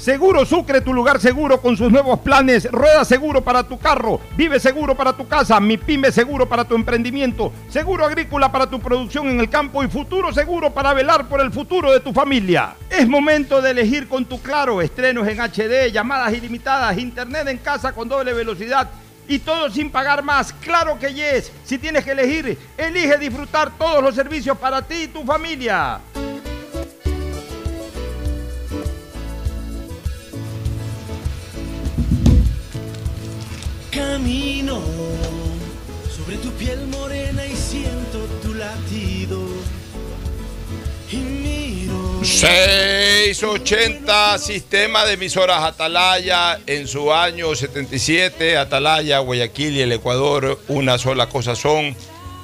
Seguro Sucre, tu lugar seguro con sus nuevos planes. Rueda seguro para tu carro, vive seguro para tu casa, mi pyme seguro para tu emprendimiento, seguro agrícola para tu producción en el campo y futuro seguro para velar por el futuro de tu familia. Es momento de elegir con tu claro, estrenos en HD, llamadas ilimitadas, internet en casa con doble velocidad y todo sin pagar más. Claro que yes. Si tienes que elegir, elige disfrutar todos los servicios para ti y tu familia. Camino sobre tu piel morena y siento tu latido. Y miro 680 Sistema de emisoras Atalaya en su año 77, Atalaya, Guayaquil y el Ecuador, una sola cosa son.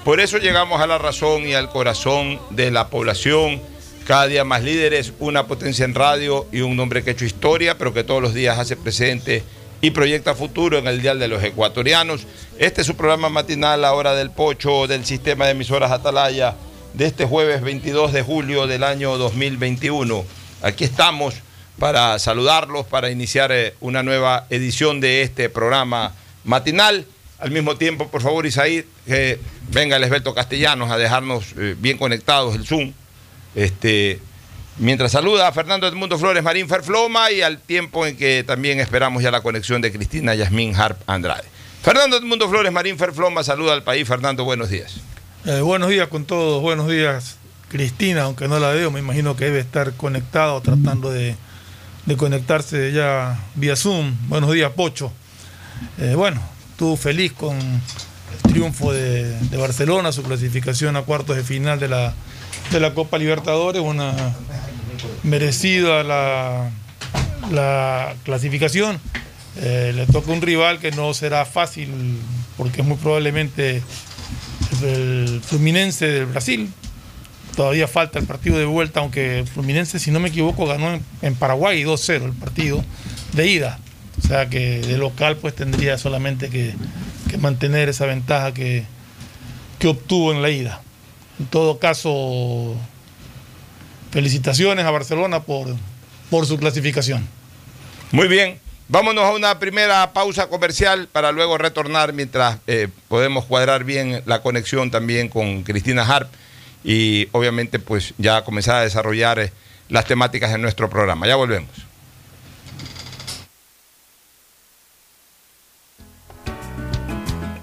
Por eso llegamos a la razón y al corazón de la población. Cada día más líderes, una potencia en radio y un nombre que ha hecho historia, pero que todos los días hace presente y proyecta futuro en el Dial de los Ecuatorianos. Este es su programa matinal, La Hora del Pocho, del sistema de emisoras Atalaya, de este jueves 22 de julio del año 2021. Aquí estamos para saludarlos, para iniciar eh, una nueva edición de este programa matinal. Al mismo tiempo, por favor, Isaí, que venga el Esbelto Castellanos a dejarnos eh, bien conectados el Zoom. Este, mientras saluda a Fernando Edmundo Flores Marín Ferfloma y al tiempo en que también esperamos ya la conexión de Cristina Yasmín Harp Andrade. Fernando Edmundo Flores Marín Ferfloma saluda al país. Fernando, buenos días. Eh, buenos días con todos, buenos días Cristina, aunque no la veo, me imagino que debe estar conectada o tratando de, de conectarse ya vía Zoom. Buenos días Pocho. Eh, bueno, tú feliz con triunfo de, Barcelona, su clasificación a cuartos de final de la, de la Copa Libertadores, una merecida la, la clasificación. Eh, le toca un rival que no será fácil porque muy probablemente el Fluminense del Brasil. Todavía falta el partido de vuelta, aunque Fluminense, si no me equivoco, ganó en, en Paraguay 2-0 el partido de ida. O sea que de local pues tendría solamente que, que mantener esa ventaja que, que obtuvo en la ida. En todo caso, felicitaciones a Barcelona por, por su clasificación. Muy bien, vámonos a una primera pausa comercial para luego retornar mientras eh, podemos cuadrar bien la conexión también con Cristina Harp y obviamente pues ya comenzar a desarrollar eh, las temáticas en nuestro programa. Ya volvemos.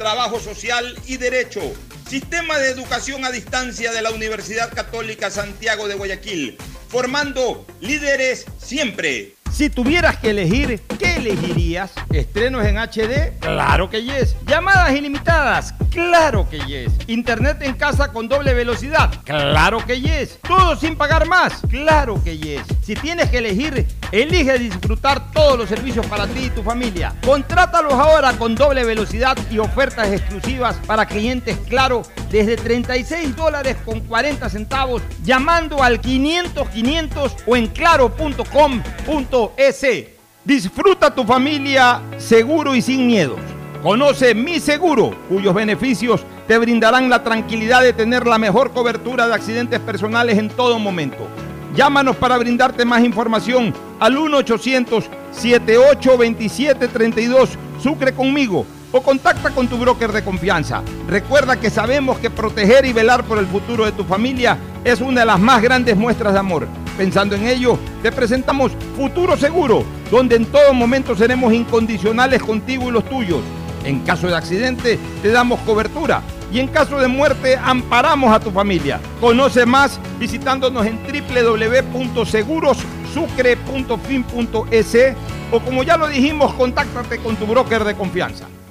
trabajo social y derecho. Sistema de educación a distancia de la Universidad Católica Santiago de Guayaquil, formando líderes siempre. Si tuvieras que elegir, ¿qué elegirías? ¿Estrenos en HD? Claro que yes. ¿Llamadas ilimitadas? Claro que yes. ¿Internet en casa con doble velocidad? Claro que yes. ¿Todo sin pagar más? Claro que yes. Si tienes que elegir, elige disfrutar todos los servicios para ti y tu familia. Contrátalos ahora con doble velocidad y ofertas exclusivas para clientes Claro desde 36 dólares con 40 centavos llamando al 500 500 o en claro.com.es. Disfruta tu familia seguro y sin miedos. Conoce Mi Seguro, cuyos beneficios te brindarán la tranquilidad de tener la mejor cobertura de accidentes personales en todo momento. Llámanos para brindarte más información al 1-800-7827-32. Sucre conmigo o contacta con tu broker de confianza. Recuerda que sabemos que proteger y velar por el futuro de tu familia es una de las más grandes muestras de amor. Pensando en ello, te presentamos Futuro Seguro, donde en todo momento seremos incondicionales contigo y los tuyos. En caso de accidente, te damos cobertura. Y en caso de muerte, amparamos a tu familia. Conoce más visitándonos en www.segurosucre.fin.es o como ya lo dijimos, contáctate con tu broker de confianza.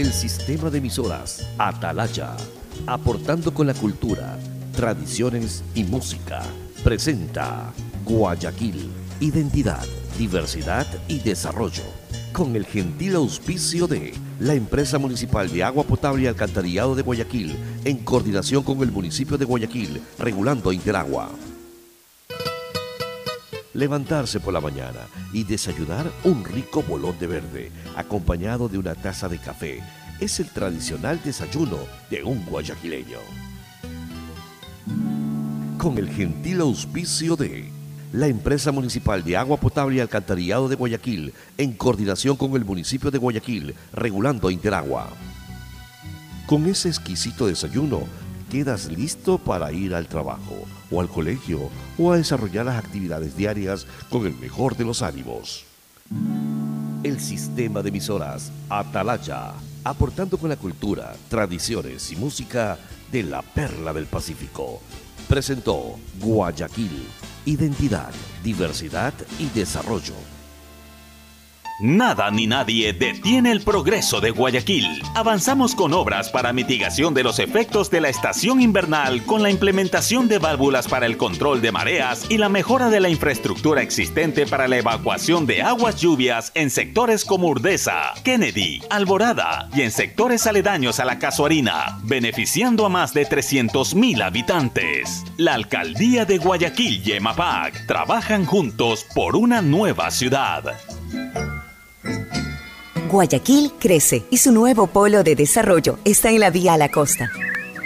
el sistema de emisoras Atalaya, aportando con la cultura, tradiciones y música, presenta Guayaquil, identidad, diversidad y desarrollo, con el gentil auspicio de la empresa municipal de agua potable y alcantarillado de Guayaquil, en coordinación con el municipio de Guayaquil, regulando Interagua levantarse por la mañana y desayunar un rico bolón de verde, acompañado de una taza de café, es el tradicional desayuno de un guayaquileño. Con el gentil auspicio de la empresa municipal de agua potable y alcantarillado de Guayaquil, en coordinación con el municipio de Guayaquil, regulando Interagua. Con ese exquisito desayuno, quedas listo para ir al trabajo o al colegio o a desarrollar las actividades diarias con el mejor de los ánimos. El sistema de emisoras Atalaya, aportando con la cultura, tradiciones y música de la perla del Pacífico, presentó Guayaquil, identidad, diversidad y desarrollo. Nada ni nadie detiene el progreso de Guayaquil. Avanzamos con obras para mitigación de los efectos de la estación invernal con la implementación de válvulas para el control de mareas y la mejora de la infraestructura existente para la evacuación de aguas lluvias en sectores como Urdesa, Kennedy, Alborada y en sectores aledaños a la Casuarina, beneficiando a más de 300.000 habitantes. La alcaldía de Guayaquil y EMAPAC trabajan juntos por una nueva ciudad. Guayaquil crece y su nuevo polo de desarrollo está en la vía a la costa.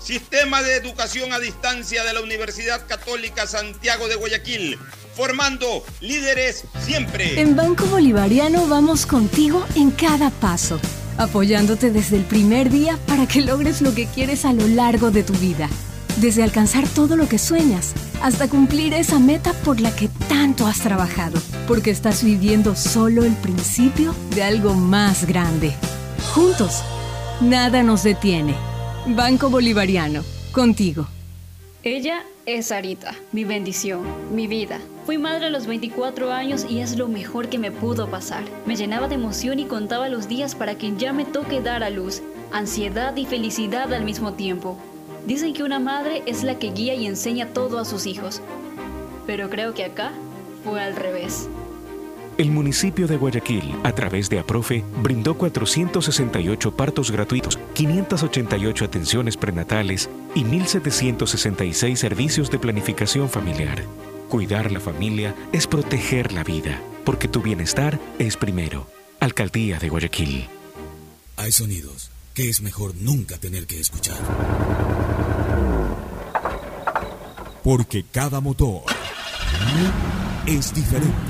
Sistema de Educación a Distancia de la Universidad Católica Santiago de Guayaquil, formando líderes siempre. En Banco Bolivariano vamos contigo en cada paso, apoyándote desde el primer día para que logres lo que quieres a lo largo de tu vida. Desde alcanzar todo lo que sueñas hasta cumplir esa meta por la que tanto has trabajado, porque estás viviendo solo el principio de algo más grande. Juntos, nada nos detiene. Banco Bolivariano, contigo. Ella es Sarita, mi bendición, mi vida. Fui madre a los 24 años y es lo mejor que me pudo pasar. Me llenaba de emoción y contaba los días para que ya me toque dar a luz. Ansiedad y felicidad al mismo tiempo. Dicen que una madre es la que guía y enseña todo a sus hijos. Pero creo que acá fue al revés. El municipio de Guayaquil, a través de APROFE, brindó 468 partos gratuitos, 588 atenciones prenatales y 1.766 servicios de planificación familiar. Cuidar la familia es proteger la vida, porque tu bienestar es primero. Alcaldía de Guayaquil. Hay sonidos que es mejor nunca tener que escuchar. Porque cada motor es diferente.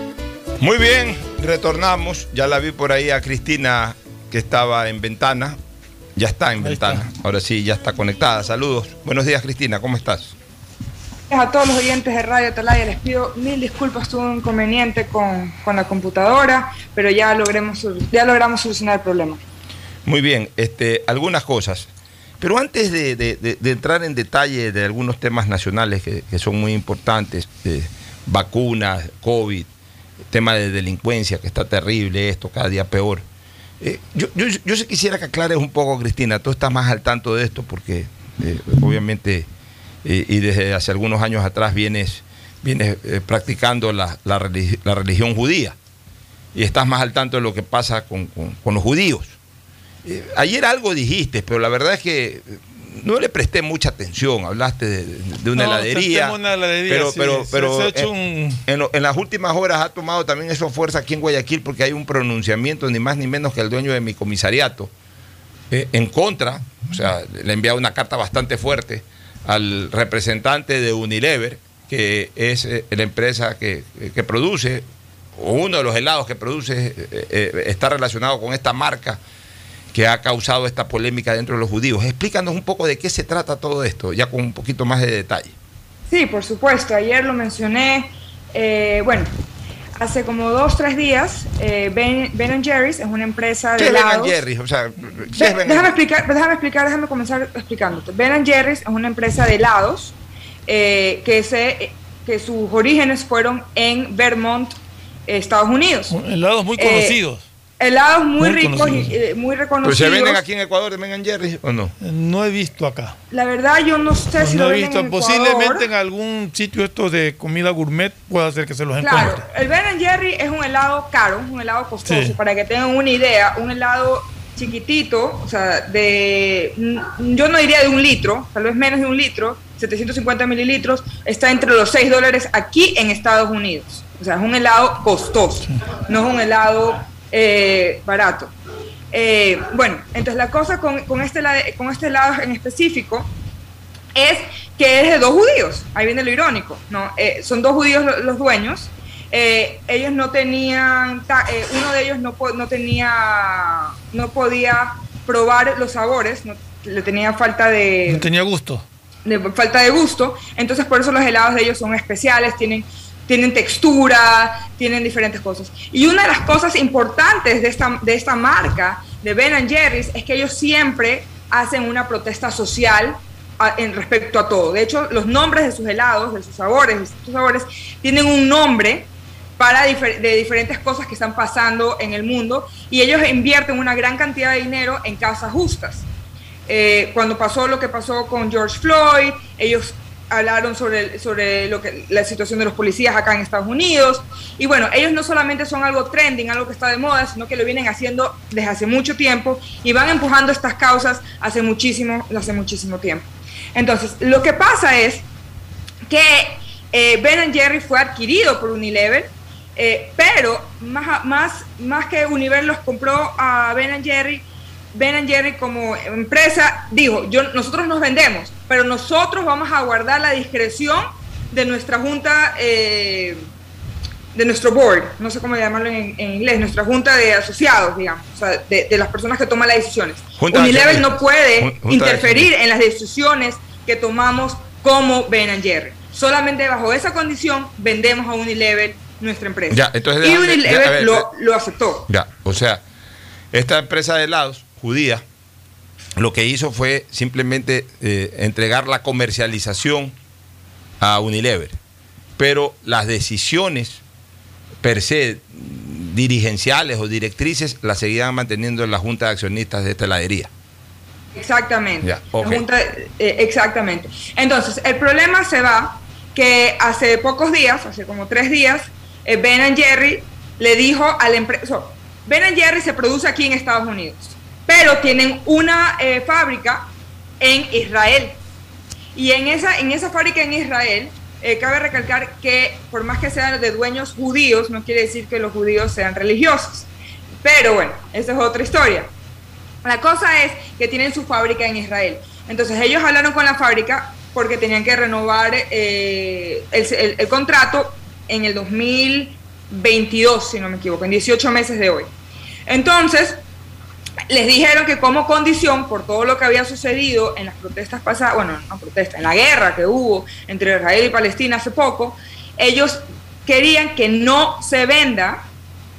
Muy bien, retornamos. Ya la vi por ahí a Cristina que estaba en ventana. Ya está en ventana. Ahora sí, ya está conectada. Saludos. Buenos días, Cristina. ¿Cómo estás? A todos los oyentes de Radio Atalaya les pido mil disculpas, tuve un inconveniente con, con la computadora, pero ya, logremos, ya logramos solucionar el problema. Muy bien, este, algunas cosas. Pero antes de, de- de- de entrar en detalle de algunos temas nacionales que, que son muy importantes, eh, vacunas, COVID, tema de delincuencia, que está terrible esto, cada día peor. Eh, yo, yo, yo sí quisiera que aclares un poco, Cristina, tú estás más al tanto de esto porque eh, obviamente eh, y desde hace algunos años atrás vienes, vienes practicando la, la religi- la religión judía y estás más al tanto de lo que pasa con, con- con los judíos. Ayer algo dijiste, pero la verdad es que no le presté mucha atención. Hablaste de, de una No, heladería. una heladería, pero, sí, pero, pero se ha hecho en, un- en lo- en las últimas horas ha tomado también eso fuerza aquí en Guayaquil porque hay un pronunciamiento, ni más ni menos que el dueño de mi comisariato, eh, en contra, o sea, le he enviado una carta bastante fuerte al representante de Unilever, que es eh, la empresa que, que produce, o uno de los helados que produce, eh, está relacionado con esta marca que ha causado esta polémica dentro de los judíos. Explícanos un poco de qué se trata todo esto, ya con un poquito más de detalle. Sí, por supuesto, ayer lo mencioné, eh, bueno, hace como dos, tres días, eh, Ben, Ben Jerry's es una empresa de ¿Qué es Ben helados. Jerry? O sea, ¿qué Ve- es Ben déjame explicar, déjame explicar, déjame comenzar explicándote. Ben Jerry's es una empresa de helados eh, que, se, que sus orígenes fueron en Vermont, Estados Unidos. Helados muy Eh, conocidos. Helados muy, Muy ricos y eh, muy ¿Pero reconocidos. se venden aquí en Ecuador de Ben Jerry o no? No he visto acá. La verdad yo no sé si no lo he visto. en Posiblemente Ecuador. en algún sitio esto de comida gourmet pueda ser que se los Claro, encuentre. el Ben Jerry es un helado caro, un helado costoso. Sí. Para que tengan una idea, un helado chiquitito, o sea, de, mm, yo no diría de un litro, tal vez menos de un litro, 750 mililitros, está entre los 6 dólares aquí en Estados Unidos. O sea, es un helado costoso, no es un helado eh, barato. Eh, bueno, entonces la cosa con, con este, con este helado en específico es que es de dos judíos. Ahí viene lo irónico, ¿no? Eh, son dos judíos lo- los dueños. Eh, ellos no tenían, ta- eh, uno de ellos no, no tenía, no podía probar los sabores, no- le tenía falta de, No tenía gusto. de falta de gusto, entonces por eso los helados de ellos son especiales, tienen, tienen textura, tienen diferentes cosas. Y una de las cosas importantes de esta, de esta marca, de Ben Jerry's, es que ellos siempre hacen una protesta social a- en respecto a todo. De hecho, los nombres de sus helados, de sus sabores, de sus sabores, tienen un nombre para difer- de diferentes cosas que están pasando en el mundo y ellos invierten una gran cantidad de dinero en causas justas. eh, cuando pasó lo que pasó con George Floyd, ellos hablaron sobre, sobre lo que, la situación de los policías acá en Estados Unidos. Y bueno, ellos no solamente son algo trending, algo que está de moda, sino que lo vienen haciendo desde hace mucho tiempo y van empujando estas causas hace muchísimo, hace muchísimo tiempo. Entonces, lo que pasa es que eh, Ben Jerry fue adquirido por Unilever, eh, pero más, más, más que Unilever los compró a Ben Jerry, Ben Jerry como empresa dijo, yo, nosotros nos vendemos, pero nosotros vamos a guardar la discreción de nuestra junta, eh, de nuestro board, no sé cómo llamarlo en, en, inglés, nuestra junta de asociados, digamos, o sea, de, de las personas que toman las decisiones. Junta de Unilever no puede junta interferir en las decisiones que tomamos como Ben Jerry. Solamente bajo esa condición vendemos a Unilever nuestra empresa. Ya, entonces y déjame- Unilever ya, ver, lo, lo aceptó. Ya, o sea, esta empresa de helados judía lo que hizo fue simplemente eh, entregar la comercialización a Unilever, pero las decisiones per se dirigenciales o directrices las seguían manteniendo en la Junta de Accionistas de esta heladería. Exactamente. Junta- eh, exactamente. Entonces, el problema se va que hace pocos días, hace como tres días, eh, Ben Jerry le dijo a la empresa, Ben Jerry se produce aquí en Estados Unidos, pero tienen una eh, fábrica en Israel. Y en esa, en esa fábrica en Israel, eh, cabe recalcar que por más que sean de dueños judíos, no quiere decir que los judíos sean religiosos. Pero bueno, esa es otra historia. La cosa es que tienen su fábrica en Israel. Entonces ellos hablaron con la fábrica porque tenían que renovar eh, el, el- el contrato en el 2022, si no me equivoco, en 18 meses de hoy. Entonces, les dijeron que como condición, por todo lo que había sucedido en las protestas pasadas, bueno, no protestas, en la guerra que hubo entre Israel y Palestina hace poco, ellos querían que no se venda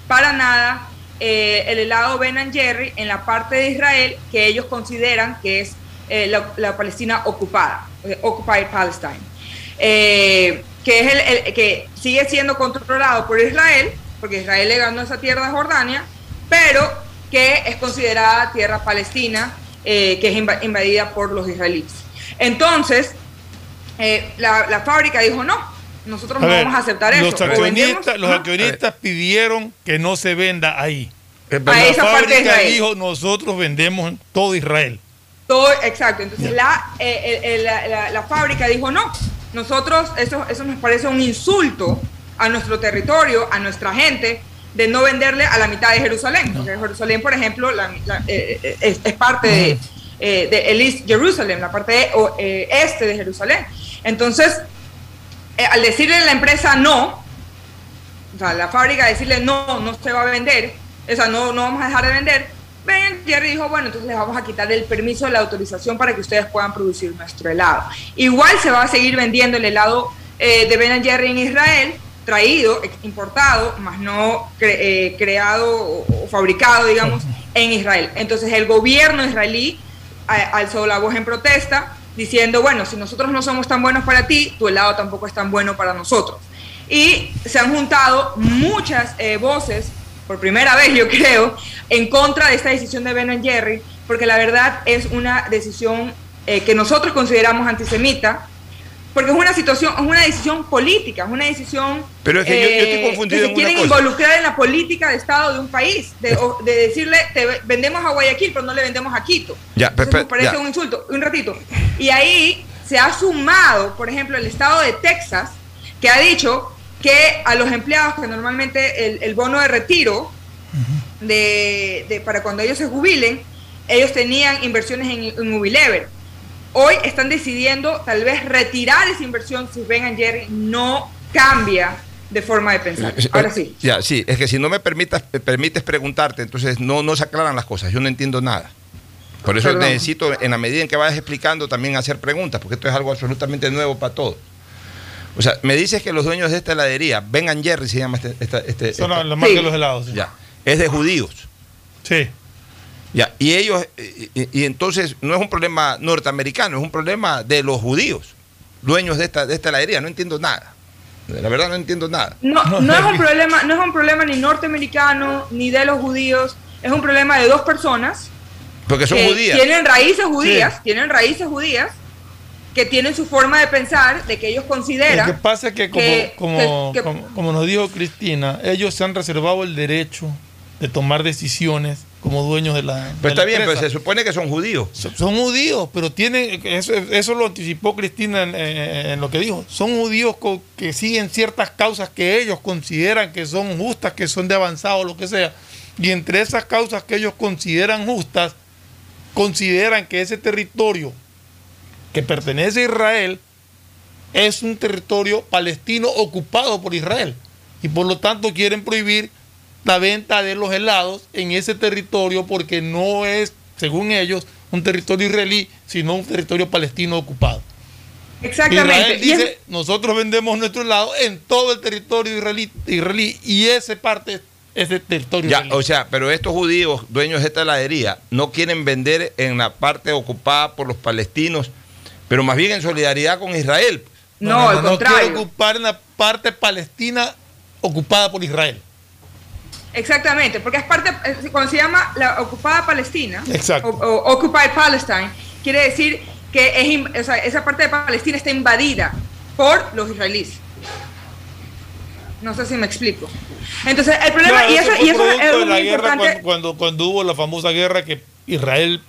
para nada eh, el helado Ben Jerry en la parte de Israel que ellos consideran que es eh, la, Palestina ocupada, eh, Occupied Palestine, eh, que, es el, que sigue siendo controlado por Israel, porque Israel le ganó esa tierra Jordania, pero que es considerada tierra palestina, eh, que es inva- invadida por los israelíes. Entonces, eh, la, la fábrica dijo, no, nosotros A no ver, vamos a aceptar los eso. Accionistas, los accionistas pidieron que no se venda ahí. A la esa parte de fábrica Israel. dijo, nosotros vendemos en todo Israel. Todo, exacto. Entonces la, eh, la, la- la fábrica dijo no. Nosotros, eso, eso nos parece un insulto a nuestro territorio, a nuestra gente, de no venderle a la mitad de Jerusalén. Porque Jerusalén, por ejemplo, la- la- eh, eh, es, es parte de, eh, de el East Jerusalem, la parte o- eh, este de Jerusalén. Entonces, al decirle a la empresa no, o sea, la fábrica decirle no, no se va a vender, o sea, no, no vamos a dejar de vender, Ben Jerry dijo, bueno, entonces les vamos a quitar el permiso, la autorización para que ustedes puedan producir nuestro helado. Igual se va a seguir vendiendo el helado eh, de Ben Jerry en Israel, traído, importado, más no cre- eh, creado o, fabricado, digamos, en Israel. Entonces el gobierno israelí alzó la voz en protesta diciendo, bueno, si nosotros no somos tan buenos para ti, tu helado tampoco es tan bueno para nosotros. Y se han juntado muchas eh, voces, por primera vez yo creo, en contra de esta decisión de Ben Jerry, porque la verdad es una decisión eh, que nosotros consideramos antisemita, porque es una situación, es una decisión política, es una decisión eh, Pero es que yo- yo estoy que confundido se en una quieren cosa. involucrar en la política de Estado de un país, de, de decirle, te ve- vendemos a Guayaquil, pero no le vendemos a Quito. Ya, pe- me parece ya. un insulto, un ratito. Y ahí se ha sumado, por ejemplo, el estado de Texas, que ha dicho que a los empleados que normalmente el, el bono de retiro de, de- para cuando ellos se jubilen, ellos tenían inversiones en, en Unilever. Hoy están decidiendo tal vez retirar esa inversión si Ben Jerry no cambia de forma de pensar. Ahora sí. Ya, sí, es que si no me permitas, me permites preguntarte, entonces no, no se aclaran las cosas, yo no entiendo nada. Por eso Perdón. necesito, en la medida en que vayas explicando, también hacer preguntas, porque esto es algo absolutamente nuevo para todos. O sea, me dices que los dueños de esta heladería, Ben and Jerry se llama este... este- Son esta- la marca de los helados. sí. Ya, es de judíos. Sí. Ya, y ellos, y, y- y entonces no es un problema norteamericano, es un problema de los judíos, dueños de esta, de esta heladería, no entiendo nada. La verdad no entiendo nada. No, no es un problema, no es un problema ni norteamericano ni de los judíos, es un problema de dos personas Porque son que judías. Tienen raíces judías, Sí. tienen raíces judías, que tienen su forma de pensar, de que ellos consideran. Lo que pasa es que como, que- como, que- que- como, como nos dijo Cristina, ellos se han reservado el derecho de tomar decisiones como dueños de la. de Pero está la bien, pero se supone que son judíos. Son son judíos, pero tienen, eso, eso lo anticipó Cristina en, lo que dijo, son judíos que siguen ciertas causas que ellos consideran que son justas, que son de avanzado, lo que sea, y entre esas causas que ellos consideran justas, consideran que ese territorio que pertenece a Israel es un territorio palestino ocupado por Israel, y por lo tanto quieren prohibir la venta de los helados en ese territorio porque no es, según ellos, un territorio israelí, sino un territorio palestino ocupado. Exactamente. Israel Y es- dice, nosotros vendemos nuestro helado en todo el territorio israelí, israelí y esa parte es el territorio Ya, israelí. o sea, pero estos judíos, dueños de esta heladería, no quieren vender en la parte ocupada por los palestinos, pero más bien en solidaridad con Israel. No, al quiere contrario. ocupar en la parte palestina ocupada por Israel. Exactamente, porque es parte, cuando se llama la ocupada Palestina, Exacto. o, o Occupied Palestine, quiere decir que es, in- o sea, esa parte de Palestina está invadida por los israelíes. No sé si me explico. Entonces, el problema, Claro, y eso y eso es muy la guerra importante. cuando, cuando, cuando hubo la famosa guerra que Israel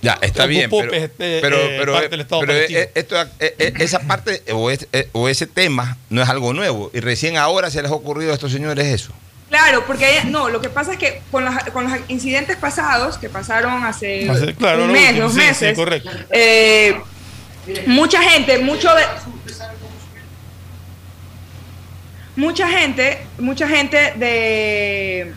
Ya, está bien, pero, este, pero, eh, pero, parte del Estado pero, eh, esto, eh, eh, esa parte o, es- o ese tema no es algo nuevo y recién ahora se les ha ocurrido a estos señores eso. Claro, porque hay- no, lo que pasa es que con los, con los incidentes pasados que pasaron hace, Hace- claro, un lo mes, último, dos sí, sí, meses, correcto. eh, mucha gente, mucho de mucha gente, mucha gente de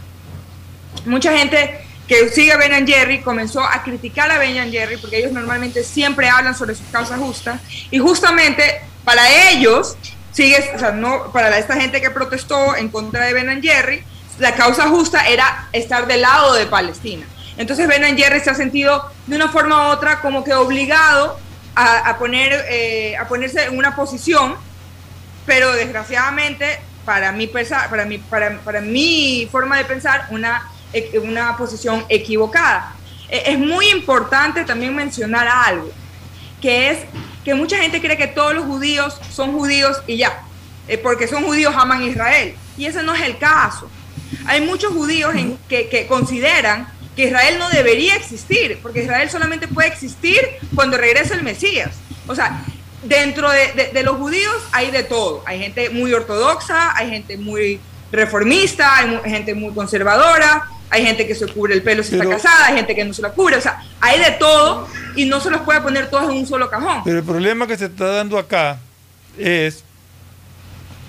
mucha gente que sigue a Ben Jerry comenzó a criticar a Ben and Jerry porque ellos normalmente siempre hablan sobre sus causas justas y justamente para ellos sigue, o sea, no para esta gente que protestó en contra de Ben Jerry, la causa justa era estar del lado de Palestina. Entonces Ben Jerry se ha sentido de una forma u otra como que obligado a, a poner, eh, a ponerse en una posición pero desgraciadamente para pensa- para mi para, para mi forma de pensar una una posición equivocada E- es muy importante también mencionar algo que es que mucha gente cree que todos los judíos son judíos y ya eh, porque son judíos aman Israel y ese no es el caso hay muchos judíos en- que, que consideran que Israel no debería existir, porque Israel solamente puede existir cuando regrese el Mesías. O sea, dentro de, de- de los judíos hay de todo. Hay gente muy ortodoxa, hay gente muy reformista, hay gente muy conservadora, hay gente que se cubre el pelo si Pero- está casada, hay gente que no se la cubre. O sea, hay de todo y no se los puede poner todos en un solo cajón. Pero el problema que se está dando acá es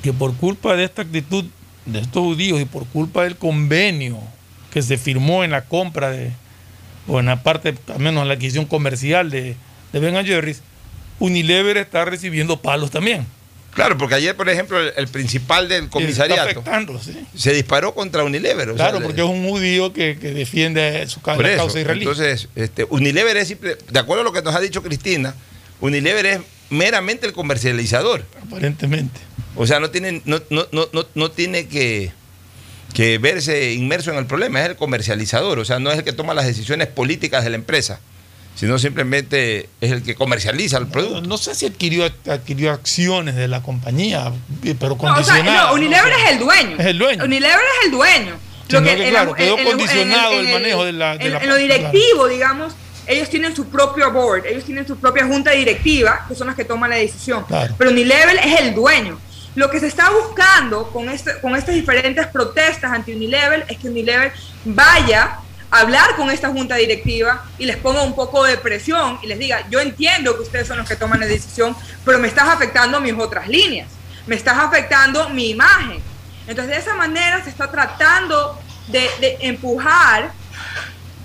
que por culpa de esta actitud de estos judíos y por culpa del convenio que se firmó en la compra de, o en la parte, al menos en la adquisición comercial de, de Ben Jerry's, Unilever está recibiendo palos también. Claro, porque ayer, por ejemplo, el, el principal del comisariato sí. se disparó contra Unilever. o sea, Claro, porque es un judío que, que defiende su ca- la causa israelí. Entonces, este, Unilever es simple, de acuerdo a lo que nos ha dicho Cristina, Unilever es meramente el comercializador. Aparentemente. O sea, no tiene, no, no, no, no, no tiene que, que verse inmerso en el problema, es el comercializador, o sea, no es el que toma las decisiones políticas de la empresa, sino simplemente es el que comercializa el producto. No sé si adquirió, adquirió acciones de la compañía, pero No, o sea, condicionadas. no, Unilever ¿no? es el dueño. Es el dueño. Unilever es el dueño. Que, claro, quedó condicionado el manejo de la- de en, la- en lo directivo, digamos, ellos tienen su propio board, ellos tienen su propia junta directiva, que son las que toman la decisión. Claro. Pero Unilever es el dueño. Lo que se está buscando con, este, con estas diferentes protestas anti Unilever es que Unilever vaya hablar con esta junta directiva y les ponga un poco de presión y les diga, yo entiendo que ustedes son los que toman la decisión, pero me estás afectando mis otras líneas, me estás afectando mi imagen. Entonces, de esa manera se está tratando de, de empujar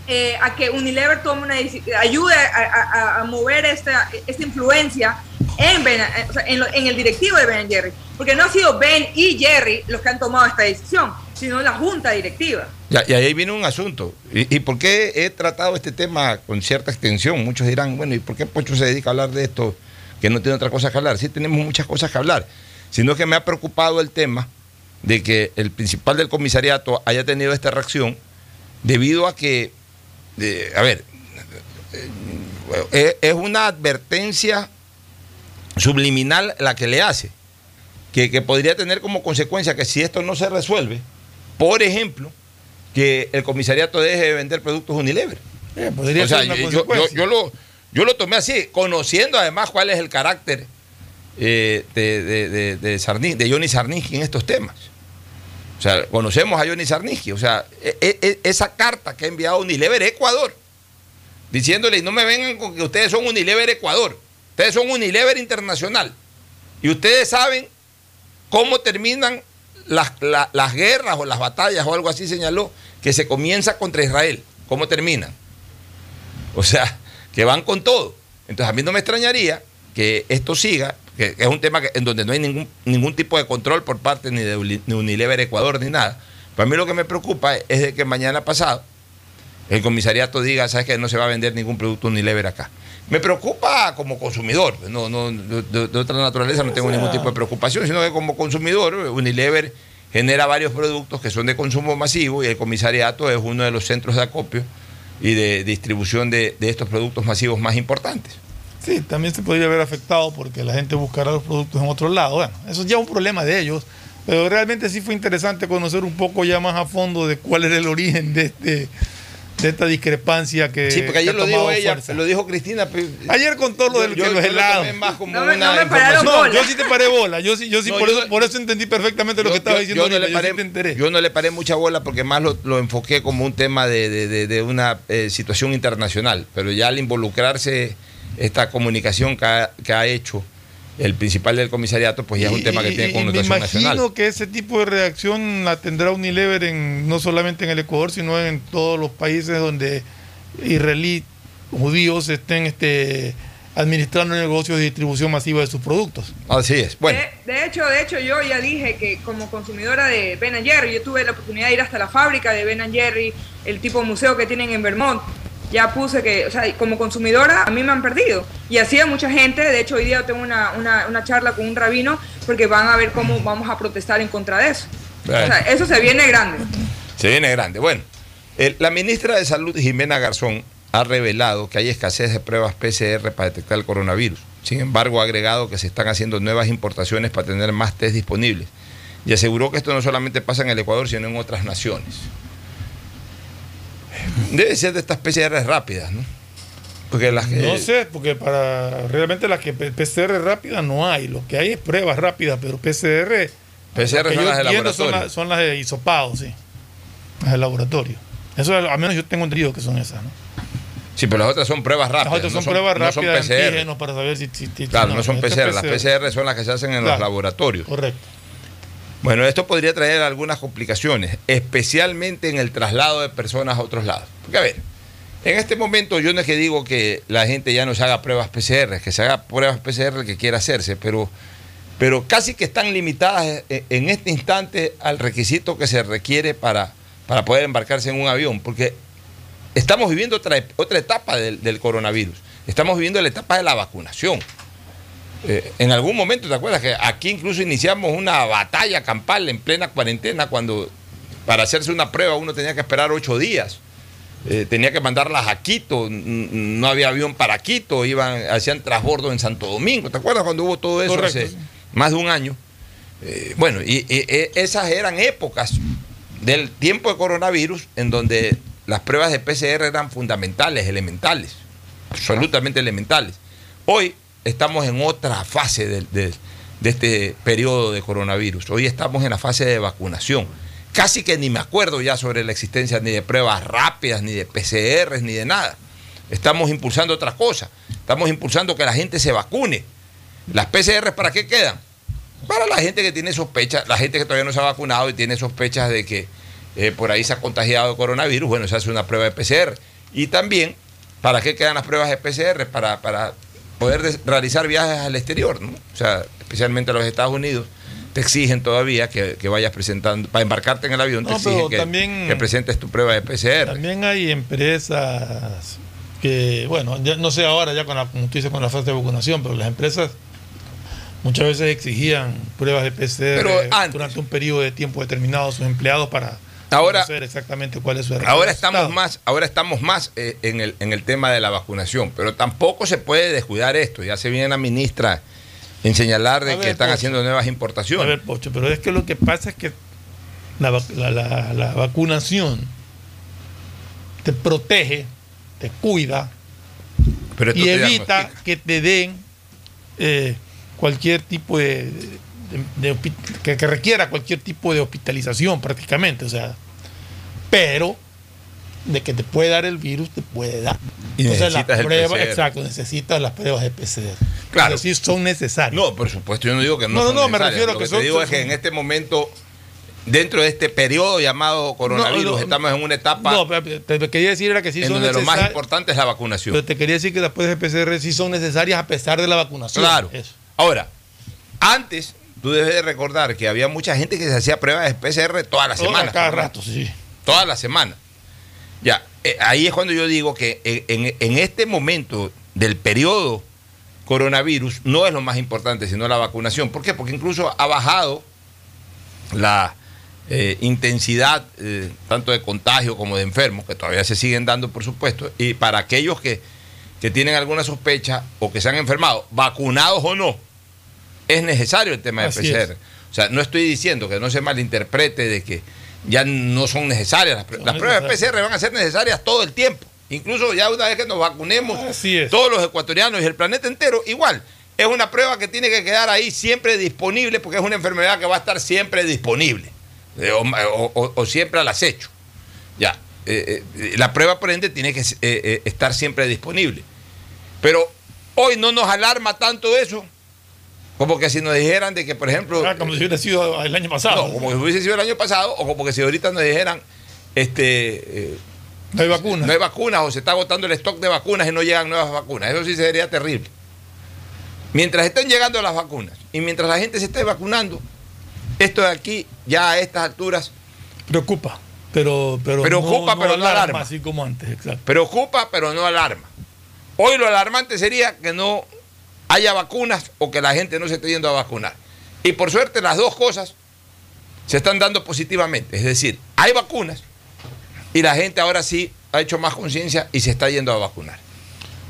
eh, a que Unilever tome una ayude a, mover esta, esta influencia en, Ben- eh, en, el directivo de Ben Jerry. Porque no ha sido Ben y Jerry los que han tomado esta decisión, sino la junta directiva. Y ahí viene un asunto. ¿Y, y por qué he tratado este tema con cierta extensión? Muchos dirán, bueno, ¿y por qué Pocho se dedica a hablar de esto que no tiene otra cosa que hablar? Sí, tenemos muchas cosas que hablar. Sino que me ha preocupado el tema de que el principal del comisariato haya tenido esta reacción debido a que, de- a ver, eh, es una advertencia subliminal la que le hace, que, que podría tener como consecuencia que si esto no se resuelve, por ejemplo, que el comisariato deje de vender productos Unilever. Eh, podría O sea, ser una yo, yo- consecuencia. yo lo, yo lo tomé así, conociendo además cuál es el carácter eh, de, de, de, de Sarni- de Johnny Sarnitsky en estos temas. Sea, conocemos a Johnny Sarnitsky. O sea, e- e- esa carta que ha enviado Unilever Ecuador, diciéndole, no me vengan con que ustedes son Unilever Ecuador, ustedes son Unilever Internacional. Y ustedes saben cómo terminan las, la- las guerras o las batallas o algo así señaló, que se comienza contra Israel. ¿Cómo terminan? O sea, que van con todo. Entonces a mí no me extrañaría que esto siga, que es un tema que- en donde no hay ningún, ningún tipo de control por parte ni de ni Unilever Ecuador ni nada. Para mí lo que me preocupa es de que mañana pasado el comisariato diga, sabes que no se va a vender ningún producto Unilever acá. Me preocupa como consumidor, no, no, de, de otra naturaleza no tengo ningún tipo de preocupación, sino que como consumidor Unilever genera varios productos que son de consumo masivo y el comisariato es uno de los centros de acopio y de distribución de, de estos productos masivos más importantes. Sí, también se podría haber afectado porque la gente buscará los productos en otro lado. Bueno, eso es ya un problema de ellos, pero realmente sí fue interesante conocer un poco ya más a fondo de cuál era el origen de este de esta discrepancia que Sí, porque ayer que ha lo dijo ella, fuerza. lo dijo Cristina. pues, Ayer con todo lo del yo- que yo los lo helados. No me- una no me. No, yo sí te paré bola, yo sí, yo sí No, por yo eso, no- por eso entendí perfectamente lo que estaba diciendo yo no, le yo sí paré, te enteré. yo no le paré mucha bola porque más lo, lo enfoqué como un tema de, de- de- de una eh, situación internacional. Pero ya al involucrarse esta comunicación que ha, que ha hecho el principal del comisariato, pues ya es un Y- tema que y- tiene connotación Me imagino nacional. que ese tipo de reacción la tendrá Unilever en, no solamente en el Ecuador, sino en todos los países donde israelíes, judíos estén este, administrando negocios de distribución masiva de sus productos. Así es. Bueno, De, de hecho, de hecho, yo ya dije que como consumidora de Ben Jerry, yo tuve la oportunidad de ir hasta la fábrica de Ben Jerry, el tipo de museo que tienen en Vermont. Ya puse que, o sea, como consumidora, a mí me han perdido. Y así a mucha gente. De hecho, hoy día tengo una, una, una charla con un rabino porque van a ver cómo vamos a protestar en contra de eso. O sea, eso se viene grande. se viene grande. Bueno, el- la ministra de Salud, Jimena Garzón, ha revelado que hay escasez de pruebas PCR para detectar el coronavirus. Sin embargo, ha agregado que se están haciendo nuevas importaciones para tener más test disponibles. Y aseguró que esto no solamente pasa en el Ecuador, sino en otras naciones. Debe ser de estas PCR rápidas, ¿no? Porque las que... No sé, porque para realmente las que PCR rápida no hay. Lo que hay es pruebas rápidas, pero PCR. PCR son las de son, laboratorio. las- son las de hisopado, sí. Las de laboratorio. Eso al menos yo tengo entendido que son esas, ¿no? Sí, pero las otras son pruebas rápidas. Las otras no son, pruebas no son rápidas PCR. para saber si, si- si- Claro, no, son PCR. Las PCR son las que se hacen en los laboratorios. Correcto. Bueno, esto podría traer algunas complicaciones, especialmente en el traslado de personas a otros lados. Porque, a ver, en este momento yo no es que digo que la gente ya no se haga pruebas PCR, que se haga pruebas PCR que quiera hacerse, pero, pero casi que están limitadas en, en este instante al requisito que se requiere para, para poder embarcarse en un avión, porque estamos viviendo otra, otra etapa del, del coronavirus. Estamos viviendo la etapa de la vacunación. Eh, en algún momento, ¿te acuerdas que aquí incluso iniciamos una batalla campal en plena cuarentena cuando para hacerse una prueba uno tenía que esperar ocho días? Eh, tenía que mandarlas a Quito, no había avión para Quito, iban, hacían transbordo en Santo Domingo. ¿Te acuerdas cuando hubo todo eso Correcto, hace más de un año? Eh, bueno, y, y- e- esas eran épocas del tiempo de coronavirus en donde las pruebas de PCR eran fundamentales, elementales, absolutamente elementales. Hoy estamos en otra fase de, este periodo de coronavirus. Hoy estamos en la fase de vacunación. Casi que ni me acuerdo ya sobre la existencia ni de pruebas rápidas, ni de PCRs, ni de nada. Estamos impulsando otra cosa. Estamos impulsando que la gente se vacune. ¿Las PCRs para qué quedan? Para la gente que tiene sospechas, la gente que todavía no se ha vacunado y tiene sospechas de que eh, por ahí se ha contagiado de coronavirus, bueno, se hace una prueba de PCR. Y también, ¿para qué quedan las pruebas de PCR? Para poder realizar viajes al exterior, ¿no? O sea, especialmente a los Estados Unidos, te exigen todavía que, que vayas presentando, para embarcarte en el avión, te exigen que, también- que presentes tu prueba de PCR. También hay empresas que, bueno, ya no sé ahora ya con la, como tú dices, con la fase de vacunación, pero las empresas muchas veces exigían pruebas de PCR antes. durante un periodo de tiempo determinado a sus empleados para Ahora- exactamente cuál es su Ahora estamos más, ahora estamos más eh, en, el, en el tema de la vacunación, pero tampoco se puede descuidar esto. Ya se viene la ministra en señalar de A que están Pocho. haciendo nuevas A importaciones. ver, Pocho, pero es que lo que pasa es que la, la- la- la vacunación te protege, te cuida Pero y evita que te den eh, cualquier tipo de, de- de hospi- que, que requiera cualquier tipo de hospitalización prácticamente, o sea, pero de que te puede dar el virus, te puede dar. Y Entonces las pruebas, exacto, necesitas las pruebas de PCR. Claro. Pero sí son necesarias. No, por supuesto, yo no digo que no. No, no, son no, me refiero a que que son- te digo son- es que en este momento, dentro de este periodo llamado coronavirus, No, no, estamos en una etapa No, pero te, quería decir era que sí en son donde lo más importante es la vacunación. Pero te quería decir que las pruebas de PCR sí son necesarias a pesar de la vacunación. Claro. Eso. Ahora, antes, tú debes de recordar que había mucha gente que se hacía pruebas de PCR todas las semanas. cada rato, sí. Todas las semanas. Ya, eh, ahí es cuando yo digo que en, en- en este momento del periodo coronavirus no es lo más importante, sino la vacunación. ¿Por qué? Porque incluso ha bajado la eh, intensidad eh, tanto de contagio como de enfermos, que todavía se siguen dando, por supuesto, y para aquellos que, que tienen alguna sospecha o que se han enfermado, vacunados o no, es necesario el tema de Así PCR. es. O sea, no estoy diciendo que no se malinterprete de que ya no son necesarias. Las, Son las pruebas. PCR van a ser necesarias todo el tiempo. Incluso ya una vez que nos vacunemos, Así es. todos los ecuatorianos y el planeta entero, igual. Es una prueba que tiene que quedar ahí siempre disponible porque es una enfermedad que va a estar siempre disponible o, o- o- siempre al acecho. Ya, eh, eh, la prueba por ende tiene que eh, estar siempre disponible. Pero hoy no nos alarma tanto eso, como que si nos dijeran de que, por ejemplo, Ah, como si hubiera sido el año pasado. no, como si hubiese sido el año pasado, o como que si ahorita nos dijeran, este, eh, No hay vacuna. no hay vacunas o se está agotando el stock de vacunas y no llegan nuevas vacunas. Eso sí sería terrible. Mientras estén llegando las vacunas y mientras la gente se esté vacunando, esto de aquí ya a estas alturas Preocupa. Pero, pero Preocupa, pero no alarma. Así como antes, exacto. preocupa, pero no alarma. Hoy lo alarmante sería que no haya vacunas o que la gente no se esté yendo a vacunar. Y por suerte las dos cosas se están dando positivamente. Es decir, hay vacunas y la gente ahora sí ha hecho más conciencia y se está yendo a vacunar.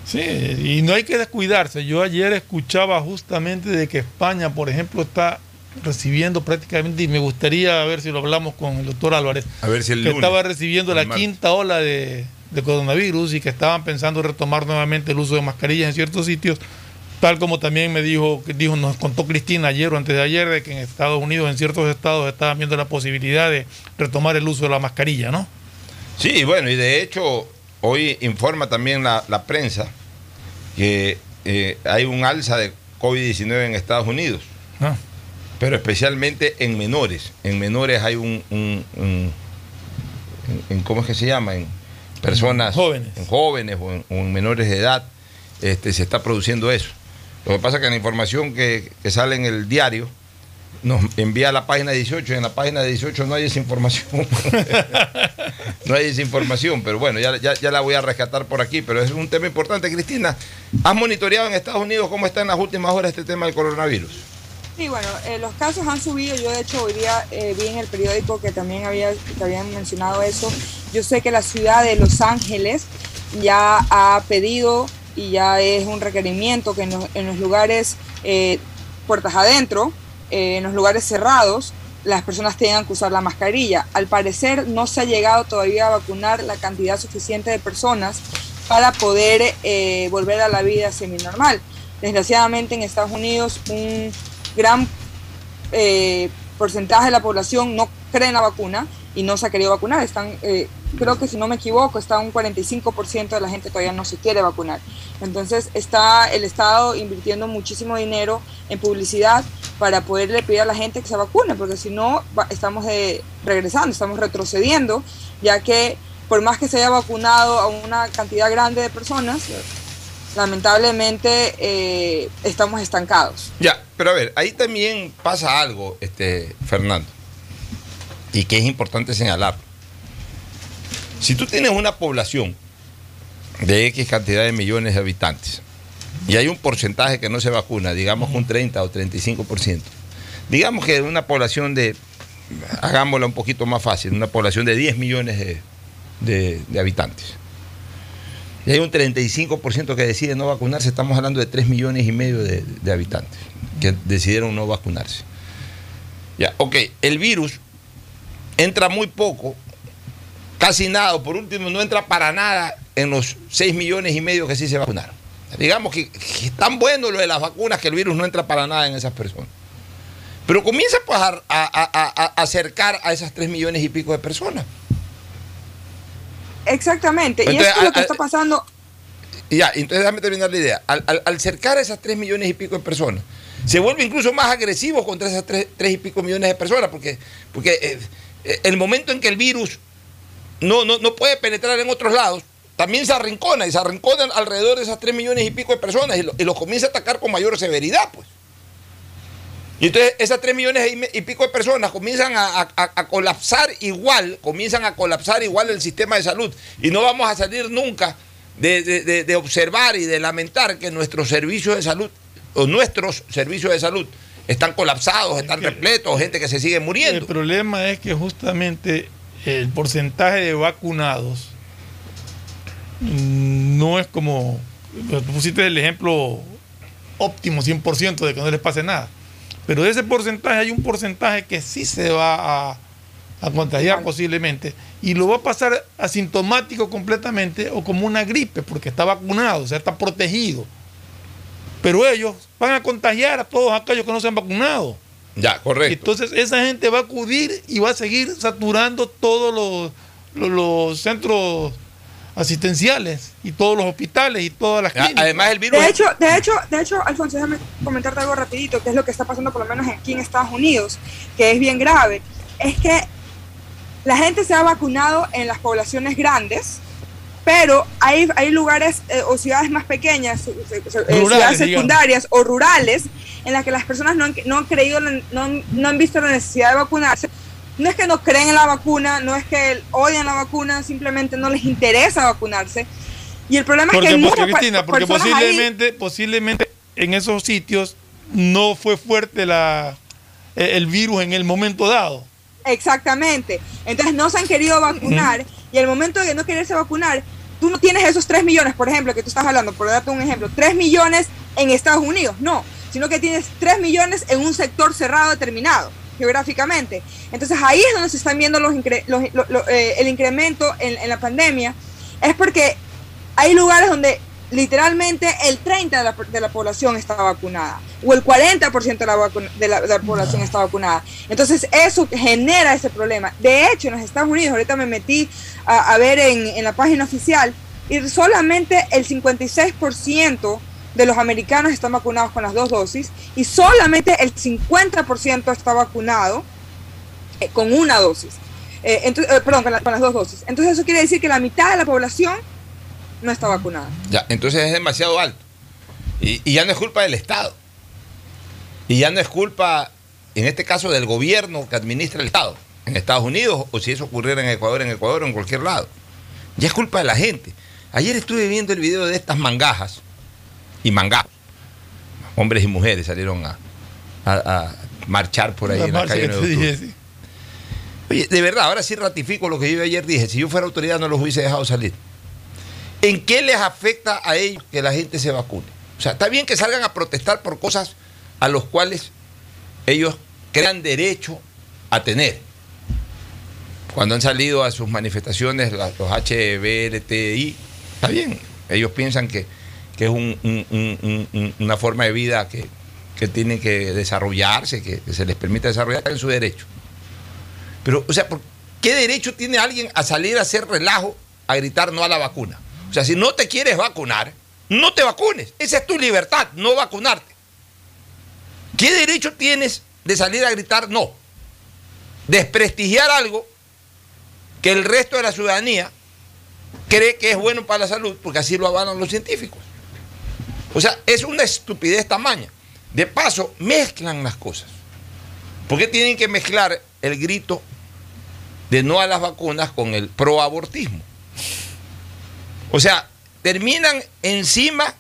Sí, y no hay que descuidarse. Yo ayer escuchaba justamente de que España, por ejemplo, está recibiendo prácticamente, y me gustaría ver si lo hablamos con el doctor Álvarez, A ver si el que lunes, estaba recibiendo la martes. quinta ola de, de coronavirus y que estaban pensando retomar nuevamente el uso de mascarillas en ciertos sitios, tal como también me dijo, dijo, nos contó Cristina ayer o antes de ayer, de que en Estados Unidos, en ciertos estados, estaban viendo la posibilidad de retomar el uso de la mascarilla, ¿no? Sí, bueno, y de hecho, hoy informa también la, la prensa que eh, hay un alza de COVID-19 en Estados Unidos, Ah. pero especialmente en menores. En menores hay un, un- un- en, en- ¿cómo es que se llama? En personas Jóvenes. en jóvenes o en, o en menores de edad, este, se está produciendo eso. Lo que pasa es que la información que, que sale en el diario nos envía a la página 18 y en la página 18 no hay esa información. no hay esa información, pero bueno, ya, ya, ya la voy a rescatar por aquí, pero es un tema importante. Cristina, ¿has monitoreado en Estados Unidos cómo está en las últimas horas este tema del coronavirus? Sí, bueno, eh, los casos han subido. Yo, de hecho, hoy día eh, vi en el periódico que también había, que habían mencionado eso. Yo sé que la ciudad de Los Ángeles ya ha pedido y ya es un requerimiento que en los, en los lugares eh, puertas adentro, eh, en los lugares cerrados, las personas tengan que usar la mascarilla. Al parecer, no se ha llegado todavía a vacunar la cantidad suficiente de personas para poder eh, volver a la vida seminormal. Desgraciadamente, en Estados Unidos, un gran eh, porcentaje de la población no cree en la vacuna y no se ha querido vacunar. Están, eh, creo que si no me equivoco, está un 45% de la gente todavía no se quiere vacunar. Entonces está el Estado invirtiendo muchísimo dinero en publicidad para poderle pedir a la gente que se vacune, porque si no estamos de- regresando, estamos retrocediendo, ya que por más que se haya vacunado a una cantidad grande de personas, lamentablemente eh, estamos estancados. Ya, pero a ver, ahí también pasa algo, este, Fernando, y que es importante señalar. Si tú tienes una población de X cantidad de millones de habitantes y hay un porcentaje que no se vacuna, digamos un 30 o 35%, digamos que una población de hagámosla un poquito más fácil, una población de 10 millones de, de- de habitantes. Y hay un 35% que decide no vacunarse, estamos hablando de 3 millones y medio de, de habitantes que decidieron no vacunarse. Ya, ok, el virus entra muy poco, casi nada, o por último no entra para nada en los 6 millones y medio que sí se vacunaron. Digamos que, que es tan bueno lo de las vacunas que el virus no entra para nada en esas personas. Pero comienza pues a, a- a- a- a acercar a esas 3 millones y pico de personas. Exactamente. y esto es lo que está pasando. Ya, entonces déjame terminar la idea. Al, al- al cercar a esas 3 millones y pico de personas, se vuelve incluso más agresivo contra esas 3, y pico millones de personas, porque, porque eh, el momento en que el virus no, no, no puede penetrar en otros lados, también se arrincona y se arrincona alrededor de esas 3 millones y pico de personas y, lo- y los comienza a atacar con mayor severidad, pues. Y entonces esas 3 millones y pico de personas comienzan a- a colapsar igual, comienzan a colapsar igual el sistema de salud. Y no vamos a salir nunca de, de- de- de observar y de lamentar que nuestros servicios de salud, o nuestros servicios de salud, están colapsados, están repletos, gente que se sigue muriendo. El problema es que justamente el porcentaje de vacunados no es como. Pusiste el ejemplo óptimo, 100% de que no les pase nada. Pero de ese porcentaje hay un porcentaje que sí se va a, a contagiar posiblemente y lo va a pasar asintomático completamente o como una gripe porque está vacunado, o sea, está protegido. Pero ellos van a contagiar a todos aquellos que no se han vacunado. Ya, correcto. Entonces esa gente va a acudir y va a seguir saturando todos los, los- los centros asistenciales y todos los hospitales y todas las clínicas. Además el virus... De hecho, de hecho, de hecho, Alfonso, déjame comentarte algo rapidito, que es lo que está pasando por lo menos aquí en Estados Unidos, que es bien grave. Es que la gente se ha vacunado en las poblaciones grandes, pero hay, hay lugares eh, o ciudades más pequeñas, eh, eh, Rurales, ciudades digamos. secundarias o rurales, en las que las personas no han, no han creído, no han, no han visto la necesidad de vacunarse. No es que no creen en la vacuna, no es que odian la vacuna, simplemente no les interesa vacunarse. Y el problema Porque, es que hay porque, Cristina, porque personas ahí- posiblemente, posiblemente en esos sitios no fue fuerte la, eh, el virus en el momento dado. Exactamente. Entonces no se han querido vacunar y el momento de no quererse vacunar, tú no tienes esos 3 millones, por ejemplo, que tú estás hablando, por darte un ejemplo, 3 millones en Estados Unidos, no, sino que tienes 3 millones en un sector cerrado determinado geográficamente. Entonces ahí es donde se están viendo los, incre- los- lo- lo- eh, el incremento en, en la pandemia, es porque hay lugares donde literalmente el 30% de la, de la población está vacunada o el 40% de la, vacuna- de, la, de la población está vacunada. Entonces eso genera ese problema. De hecho, en los Estados Unidos, ahorita me metí a, a ver en, en la página oficial y solamente el 56% de los americanos están vacunados con las dos dosis y solamente el 50% está vacunado eh, con una dosis. Eh, entonces, eh, perdón, con, la- con las dos dosis. Entonces eso quiere decir que la mitad de la población no está vacunada. Ya, entonces es demasiado alto. Y, y ya no es culpa del Estado. Y ya no es culpa, en este caso, del gobierno que administra el Estado. En Estados Unidos, o si eso ocurriera en Ecuador, en Ecuador o en cualquier lado. Ya es culpa de la gente. Ayer estuve viendo el video de estas mangajas y mangajos. Hombres y mujeres salieron a, a- a marchar por ahí La en la calle que 9 de sí. Oye, de verdad, ahora sí ratifico lo que yo ayer dije. Si yo fuera autoridad no los hubiese dejado salir. ¿En qué les afecta a ellos que la gente se vacune? O sea, está bien que salgan a protestar por cosas a los cuales ellos crean derecho a tener. Cuando han salido a sus manifestaciones los HBLTI, está bien. Ellos piensan que, que es un- un- un- un- un- una forma de vida que, que tienen que desarrollarse, que, que se les permite desarrollar en su derecho. Pero, o sea, ¿por ¿qué derecho tiene alguien a salir a hacer relajo, a gritar no a la vacuna? O sea, si no te quieres vacunar, no te vacunes. Esa es tu libertad, no vacunarte. ¿Qué derecho tienes de salir a gritar no? Desprestigiar algo que el resto de la ciudadanía cree que es bueno para la salud, porque así lo avalan los científicos. O sea, es una estupidez tamaña. De paso, mezclan las cosas. ¿Por qué tienen que mezclar el grito de no a las vacunas con el proabortismo? O sea, terminan encima,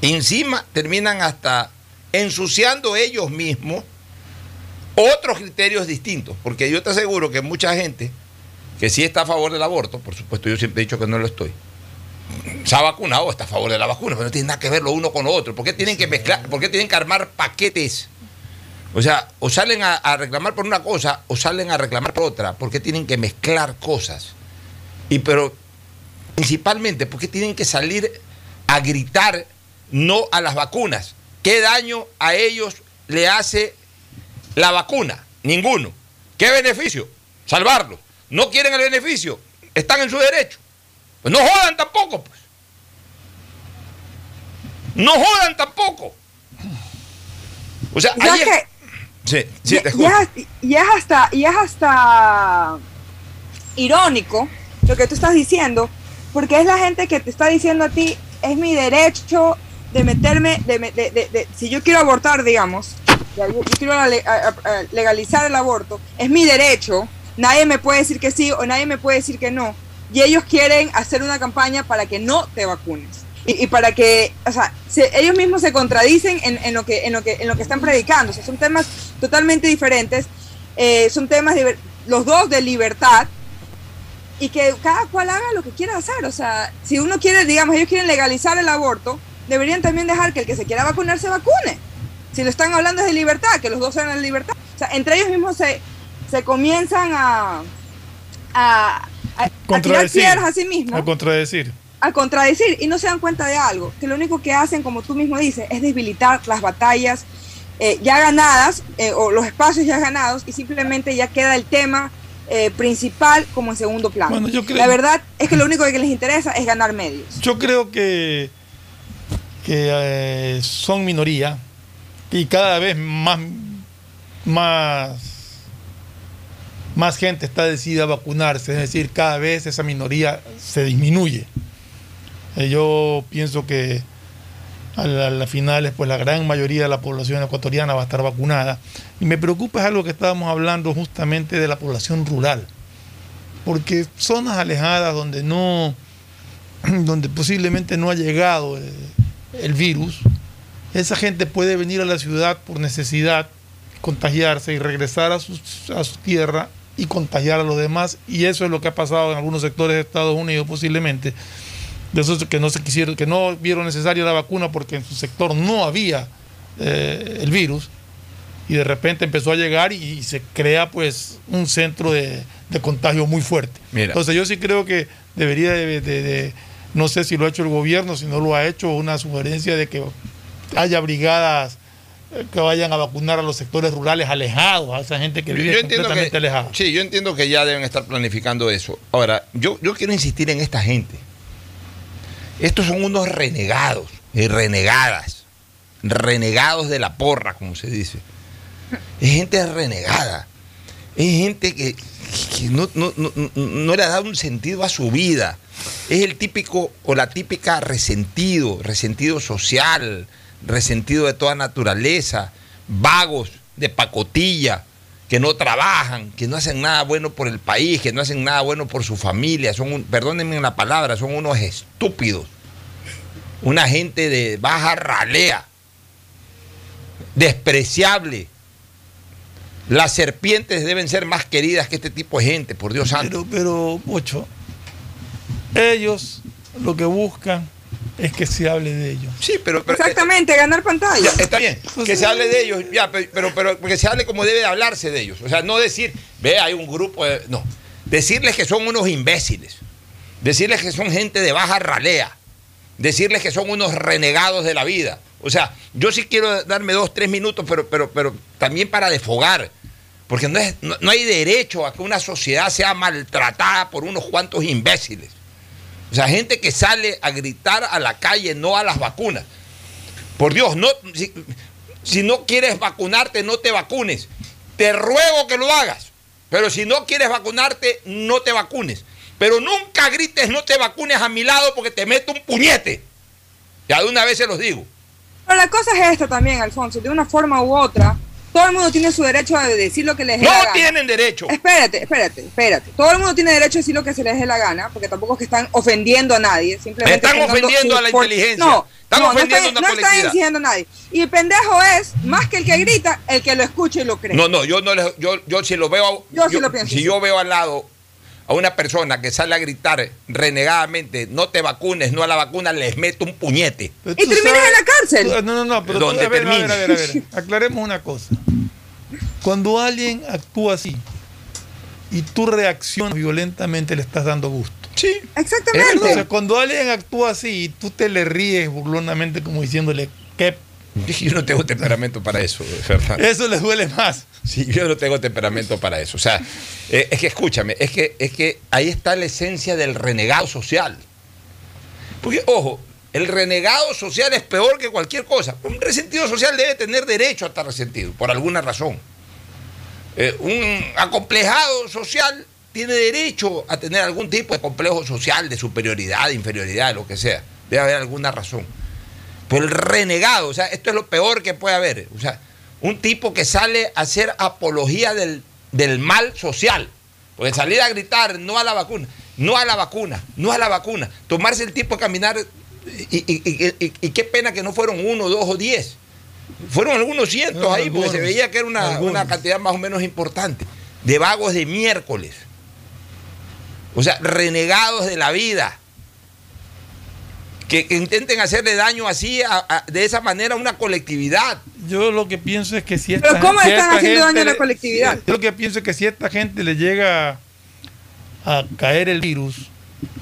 encima, terminan hasta ensuciando ellos mismos otros criterios distintos, porque yo te aseguro que mucha gente que sí está a favor del aborto, por supuesto yo siempre he dicho que no lo estoy, se ha vacunado o está a favor de la vacuna, pero no tiene nada que ver lo uno con lo otro. ¿Por qué tienen que mezclar, tienen que armar paquetes? O sea, o salen a, a reclamar por una cosa o salen a reclamar por otra. ¿Por qué tienen que mezclar cosas? Y pero principalmente, ¿por qué tienen que salir a gritar no a las vacunas? ¿Qué daño a ellos le hace la vacuna? Ninguno. ¿Qué beneficio? Salvarlos. ¿No quieren el beneficio? Están en su derecho. Pues no jodan tampoco, pues. No jodan tampoco. O sea, Ya ayer- que- Sí, sí, te y escucho. es, hasta y es hasta irónico lo que tú estás diciendo porque es la gente que te está diciendo a ti es mi derecho de meterme de, de- de- de- si yo quiero abortar digamos yo, quiero legalizar el aborto es mi derecho nadie me puede decir que sí o nadie me puede decir que no y ellos quieren hacer una campaña para que no te vacunes y, y para que, o sea, se- ellos mismos se contradicen en, en lo que, en, lo que, en lo que están predicando. O sea, son temas totalmente diferentes. eh, son temas, los dos de libertad y que cada cual haga lo que quiera hacer. O sea, si uno quiere, digamos, ellos quieren legalizar el aborto, deberían también dejar que el que se quiera vacunar se vacune. Si lo están hablando es de libertad, que los dos sean de libertad. O sea, entre ellos mismos se, se comienzan a, a, a- a tirar Contradecir. piedras a sí mismos A contradecir. a contradecir y no se dan cuenta de algo, que lo único que hacen, como tú mismo dices, es debilitar las batallas eh, ya ganadas eh, o los espacios ya ganados y simplemente ya queda el tema eh, principal como en segundo plano. Bueno, yo creo- La verdad es que lo único que les interesa es ganar medios. Yo creo que, que eh, son minoría y cada vez más, más, más gente está decidida a vacunarse, es decir, cada vez esa minoría se disminuye. Eh, yo pienso que a la- las finales, pues la gran mayoría de la población ecuatoriana va a estar vacunada. Y me preocupa es algo que estábamos hablando justamente de la población rural. Porque zonas alejadas donde no, donde posiblemente no ha llegado eh, el virus, esa gente puede venir a la ciudad por necesidad, contagiarse y regresar a su, a su tierra y contagiar a los demás. Y eso es lo que ha pasado en algunos sectores de Estados Unidos posiblemente. De esos que no se quisieron, que no vieron necesaria la vacuna porque en su sector no había eh, el virus y de repente empezó a llegar y, y se crea pues un centro de, de contagio muy fuerte. Mira. Entonces yo sí creo que debería de, de- de- no sé si lo ha hecho el gobierno, si no lo ha hecho, una sugerencia de que haya brigadas eh, que vayan a vacunar a los sectores rurales alejados, a esa gente que vive Yo completamente que, alejada. sí, yo entiendo que ya deben estar planificando eso. Ahora, yo, yo quiero insistir en esta gente. Estos son unos renegados y renegadas. Renegados de la porra, como se dice. Es gente renegada. Es gente que, no- no le ha dado un sentido a su vida. Es el típico o la típica resentido, resentido social, resentido de toda naturaleza, vagos de pacotilla, que no trabajan, que no hacen nada bueno por el país, que no hacen nada bueno por su familia. Son, un- perdónenme la palabra, son unos estúpidos. Una gente de baja ralea, despreciable. Las serpientes deben ser más queridas que este tipo de gente, por Dios santo. Pero, pero, Pocho, ellos lo que buscan es que se hable de ellos. Sí, pero, pero- Exactamente, ganar pantalla. Ya, está bien, que se hable de ellos, ya, pe- pero, pero que se hable como debe de hablarse de ellos. O sea, no decir, ve, hay un grupo de. No. Decirles que son unos imbéciles. Decirles que son gente de baja ralea. Decirles que son unos renegados de la vida. O sea, yo sí quiero darme dos, tres minutos, pero, pero, pero también para desfogar. Porque no, es, no, no hay derecho a que una sociedad sea maltratada por unos cuantos imbéciles. O sea, gente que sale a gritar a la calle no a las vacunas. Por Dios, no, si, si no quieres vacunarte, no te vacunes. Te ruego que lo hagas. Pero si no quieres vacunarte, no te vacunes. Pero nunca grites no te vacunes a mi lado porque te meto un puñete. Ya de una vez se los digo. Pero la cosa es esta también, Alfonso, de una forma u otra, todo el mundo tiene su derecho a decir lo que les dé No la gana. tienen derecho. Espérate, espérate, espérate. Todo el mundo tiene derecho a decir lo que se les dé la gana, porque tampoco es que están ofendiendo a nadie. Simplemente Están ofendiendo a la por- inteligencia. No, Están no, ofendiendo a no una están, no están exigiendo a nadie. Y el pendejo es, más que el que grita, el que lo escucha y lo cree. No, no, yo no les- yo, yo si lo veo, Yo sí lo pienso, si sí. yo veo al lado a una persona que sale a gritar renegadamente, no te vacunes, no a la vacuna, les meto un puñete. Y tú terminas sabes- en la cárcel. tú- No, no, no, pero tú- Donde a ver, a ver, a ver, a ver. Aclaremos una cosa. Cuando alguien actúa así y tú reaccionas violentamente, le estás dando gusto. Sí. Exactamente. O sea, cuando alguien actúa así y tú te le ríes burlonamente como diciéndole que Yo no tengo temperamento para eso, Fernando. eso le duele más. Sí, yo no tengo temperamento para eso. O sea, eh, es que escúchame, es que, es que ahí está la esencia del renegado social. Porque, ojo, el renegado social es peor que cualquier cosa. Un resentido social debe tener derecho a estar resentido, por alguna razón. Eh, un acomplejado social tiene derecho a tener algún tipo de complejo social, de superioridad, de inferioridad, de lo que sea. Debe haber alguna razón. Pero el renegado, o sea, esto es lo peor que puede haber. O sea, un tipo que sale a hacer apología del, del mal social. Porque salir a gritar no a la vacuna, no a la vacuna, no a la vacuna. Tomarse el tiempo de caminar. Y, y- y- qué pena que no fueron uno, dos o diez. Fueron algunos cientos No, ahí, porque se veía que era una, una cantidad más o menos importante. De vagos de miércoles. O sea, renegados de la vida. Que, que intenten hacerle daño así, a- a- de esa manera, a una colectividad. Yo lo que pienso es que si esta, Pero ¿cómo si están haciendo daño a la le- colectividad? Yo lo que pienso es que si a esta gente le llega a caer el virus,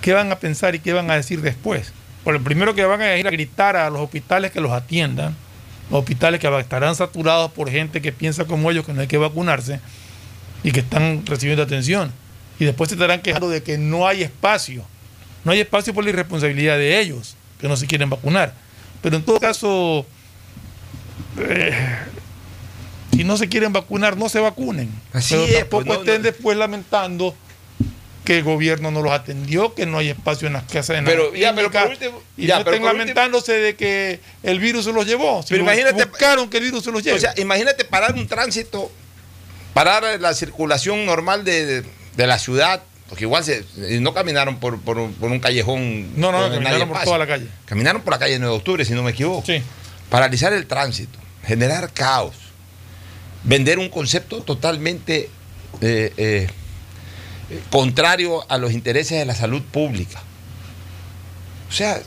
¿qué van a pensar y qué van a decir después? Por el primero que van a ir a gritar a los hospitales que los atiendan, los hospitales que estarán saturados por gente que piensa como ellos que no hay que vacunarse y que están recibiendo atención. Y después se estarán quejando de que no hay espacio. No hay espacio por la irresponsabilidad de ellos, que no se quieren vacunar. Pero en todo caso, eh, si no se quieren vacunar, no se vacunen. Así Pero es, tampoco pues, no, estén no. después lamentando que el gobierno no los atendió, que no hay espacio en las casas. En Pero, ya, pero por último- y ya, no pero estén último- lamentándose de que el virus se los llevó. Pero imagínate- buscaron que el virus se los lleve. O sea, imagínate parar un tránsito, parar la circulación normal de, de- de la ciudad, porque igual se, no caminaron por, por un, por un callejón. no, no, caminaron por pasa. toda la calle. Caminaron por la calle 9 de octubre, si no me equivoco. Sí. Paralizar el tránsito, generar caos, vender un concepto totalmente eh, eh, eh, contrario a los intereses de la salud pública. O sea,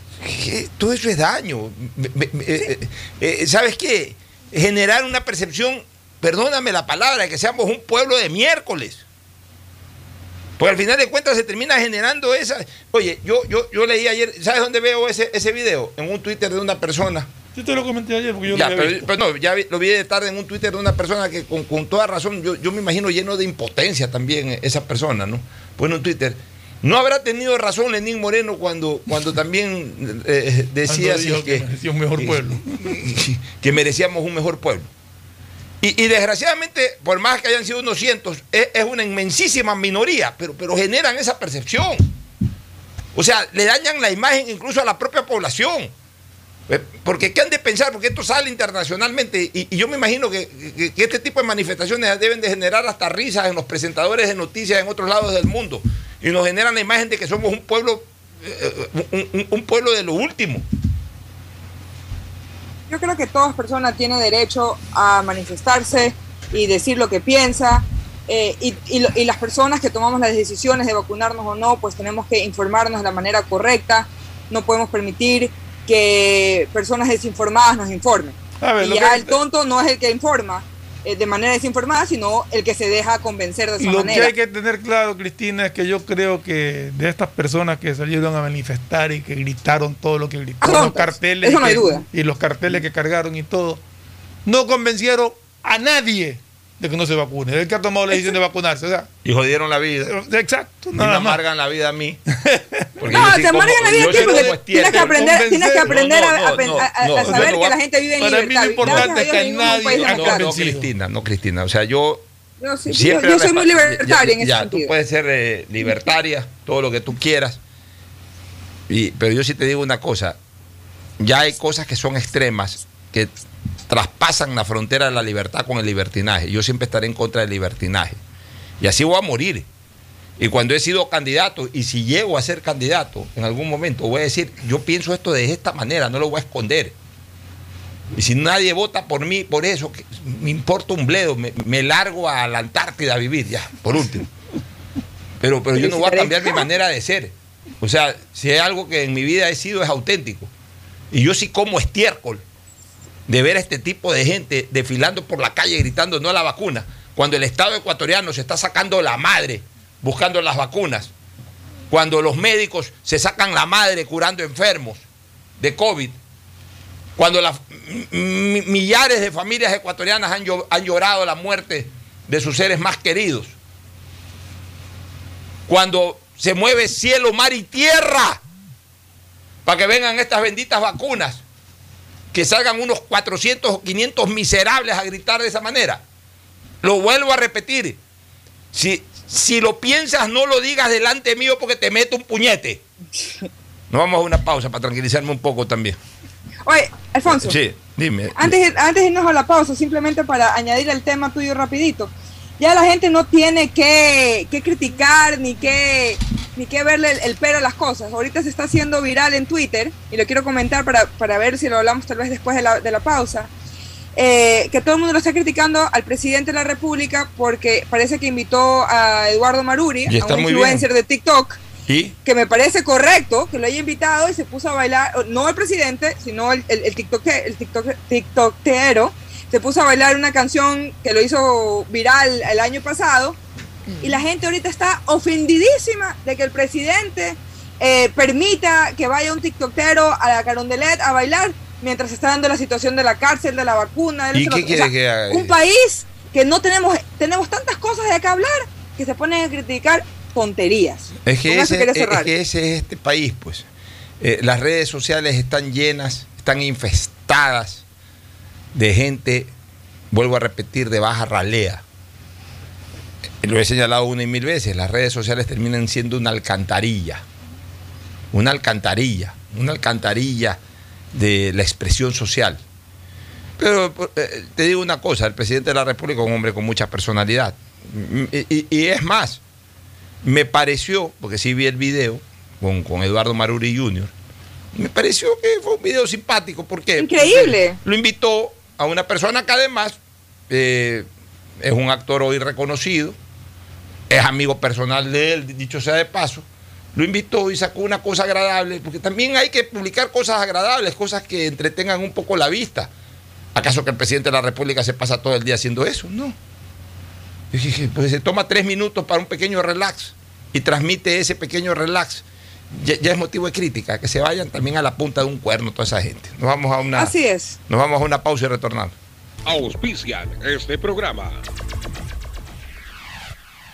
todo eso es daño. Me- me- me- eh, eh, ¿Sabes qué? Generar una percepción, perdóname la palabra, de que seamos un pueblo de miércoles. Porque al final de cuentas se termina generando esa. Oye, yo, yo, yo leí ayer, ¿sabes dónde veo ese, ese video? En un Twitter de una persona. Yo te lo comenté ayer porque yo Ya, lo había pero, visto. pero no, ya vi- lo vi de tarde en un Twitter de una persona que con, con toda razón, yo, yo me imagino lleno de impotencia también esa persona, ¿no? Pues en un Twitter. No habrá tenido razón Lenín Moreno cuando, cuando también eh, decía Cuando así que merecía un mejor pueblo. que merecíamos un mejor pueblo. Y, y desgraciadamente, por más que hayan sido unos cientos, es, una inmensísima minoría, pero, pero generan esa percepción. O sea, le dañan la imagen incluso a la propia población. Eh, Porque ¿qué han de pensar? Porque esto sale internacionalmente y, yo me imagino que, que- este tipo de manifestaciones deben de generar hasta risas en los presentadores de noticias en otros lados del mundo y nos generan la imagen de que somos un pueblo, eh, un- un pueblo de lo último. Yo creo que toda persona tiene derecho a manifestarse y decir lo que piensa. eh, y, y y las personas que tomamos las decisiones de vacunarnos o no, pues tenemos que informarnos de la manera correcta. No podemos permitir que personas desinformadas nos informen. Ver, y ya que- el tonto no es el que informa eh, de manera desinformada, sino el que se deja convencer de esa Lo que manera. hay que tener claro, Cristina, es que yo creo que de estas personas que salieron a manifestar y que gritaron todo lo que gritaron, Ah, los carteles eso y, no hay que- duda. y los carteles que cargaron y todo, no convencieron a nadie de que no se vacune, el que ha tomado la decisión de vacunarse. O sea, Y jodieron la vida. exacto, Y me nada más. amargan la vida a mí. Porque No, te amargan la vida a ti porque es tienes que aprender, tienes que aprender a- No, no, a, pen- no, a- a no, saber no, que no, la gente vive en para mí libertad. lo importante es que nadie ha No, no, Cristina, no, Cristina. O sea, yo Yo, sí, siempre yo- yo soy muy libertaria en ese ya, sentido. Tú puedes ser eh, libertaria, todo lo que tú quieras. Y, pero yo sí te digo una cosa. Ya hay cosas que son extremas, que traspasan la frontera de la libertad con el libertinaje. Yo siempre estaré en contra del libertinaje. Y así voy a morir. Y cuando he sido candidato, y si llego a ser candidato en algún momento, voy a decir, yo pienso esto de esta manera, no lo voy a esconder. Y si nadie vota por mí, por eso, que me importa un bledo, me, me largo a la Antártida a vivir, ya, por último. Pero, pero yo no voy a cambiar mi manera de ser. O sea, si hay algo que en mi vida he sido es auténtico. Y yo sí como estiércol de ver a este tipo de gente desfilando por la calle gritando no a la vacuna, cuando el Estado ecuatoriano se está sacando la madre buscando las vacunas, cuando los médicos se sacan la madre curando enfermos de COVID, cuando las millares de familias ecuatorianas han, han llorado la muerte de sus seres más queridos, cuando se mueve cielo, mar y tierra para que vengan estas benditas vacunas, que salgan unos 400 o 500 miserables a gritar de esa manera. Lo vuelvo a repetir, si, si lo piensas no lo digas delante mío porque te meto un puñete. Nos vamos a una pausa para tranquilizarme un poco también. Oye, Alfonso. Sí, dime. Antes, antes de irnos a la pausa, simplemente para añadir el tema tuyo rapidito. Ya la gente no tiene que, que criticar ni que, ni que verle el, el pero a las cosas. Ahorita se está haciendo viral en Twitter, y lo quiero comentar para, para ver si lo hablamos tal vez después de la, de la pausa, eh, que todo el mundo lo está criticando al presidente de la República porque parece que invitó a Eduardo Maruri, a un influencer de TikTok, ¿Y? que me parece correcto que lo haya invitado y se puso a bailar, no el presidente, sino el, el, el, TikTok, el TikTok, TikTokero, se puso a bailar una canción que lo hizo viral el año pasado y la gente ahorita está ofendidísima de que el presidente eh, permita que vaya un TikTokero a la Carondelet a bailar mientras está dando la situación de la cárcel, de la vacuna. de ¿Y qué o quiere sea, que haga? Un país que no tenemos, tenemos tantas cosas de qué hablar que se ponen a criticar tonterías. Que, ese, es que ese es este país, pues. Eh, las redes sociales están llenas, están infestadas de gente, vuelvo a repetir, de baja ralea. Lo he señalado una y mil veces, las redes sociales terminan siendo una alcantarilla. Una alcantarilla, una alcantarilla de la expresión social. Pero eh, te digo una cosa, el presidente de la República es un hombre con mucha personalidad. Y, y- y es más, me pareció, porque sí vi el video con, con Eduardo Maruri Jr., me pareció que fue un video simpático. ¿Por qué? Increíble. Porque Lo invitó a una persona que además eh, es un actor hoy reconocido, es amigo personal de él, dicho sea de paso. Lo invitó y sacó una cosa agradable, porque también hay que publicar cosas agradables, cosas que entretengan un poco la vista. ¿Acaso que el presidente de la República se pasa todo el día haciendo eso? No. Yo dije, pues se toma tres minutos para un pequeño relax y transmite ese pequeño relax. Ya, ya es motivo de crítica, que se vayan también a la punta de un cuerno toda esa gente. Nos vamos a una, Así es. nos vamos a una pausa y retornamos. Auspician este programa.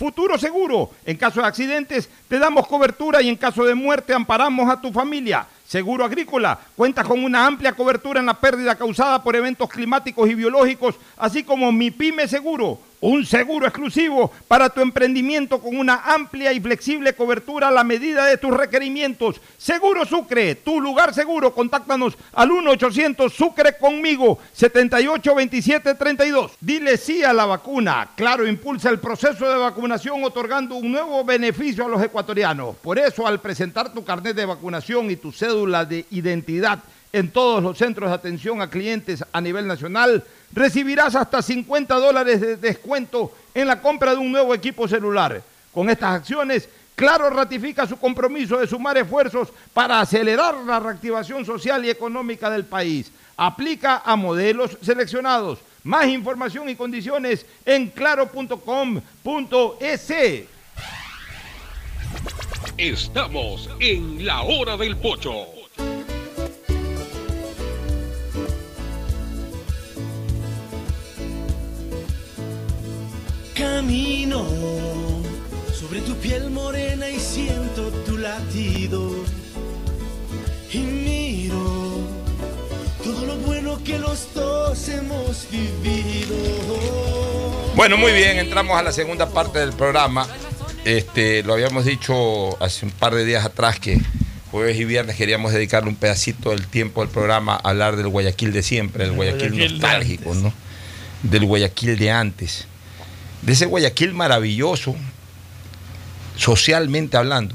Futuro Seguro, en caso de accidentes te damos cobertura y en caso de muerte amparamos a tu familia. Seguro Agrícola cuenta con una amplia cobertura en la pérdida causada por eventos climáticos y biológicos, así como Mi Pyme Seguro, un seguro exclusivo para tu emprendimiento con una amplia y flexible cobertura a la medida de tus requerimientos. Seguro Sucre, tu lugar seguro. Contáctanos al 1-800 Sucre conmigo, 782732. Dile sí a la vacuna. Claro, impulsa el proceso de vacunación otorgando un nuevo beneficio a los ecuatorianos. Por eso, al presentar tu carnet de vacunación y tu cédula de identidad en todos los centros de atención a clientes a nivel nacional, recibirás hasta 50 dólares de descuento en la compra de un nuevo equipo celular. Con estas acciones, Claro ratifica su compromiso de sumar esfuerzos para acelerar la reactivación social y económica del país. Aplica a modelos seleccionados. Más información y condiciones en claro.com.es. Estamos en la hora del pocho. Camino sobre tu piel morena y siento tu latido. Y miro todo lo bueno que los dos hemos vivido. Bueno, muy bien, entramos a la segunda parte del programa. Este, lo habíamos dicho hace un par de días atrás que jueves y viernes queríamos dedicarle un pedacito del tiempo del programa a hablar del Guayaquil de siempre, el Guayaquil, Guayaquil de nostálgico, ¿no? Del Guayaquil de antes. De ese Guayaquil maravilloso, socialmente hablando,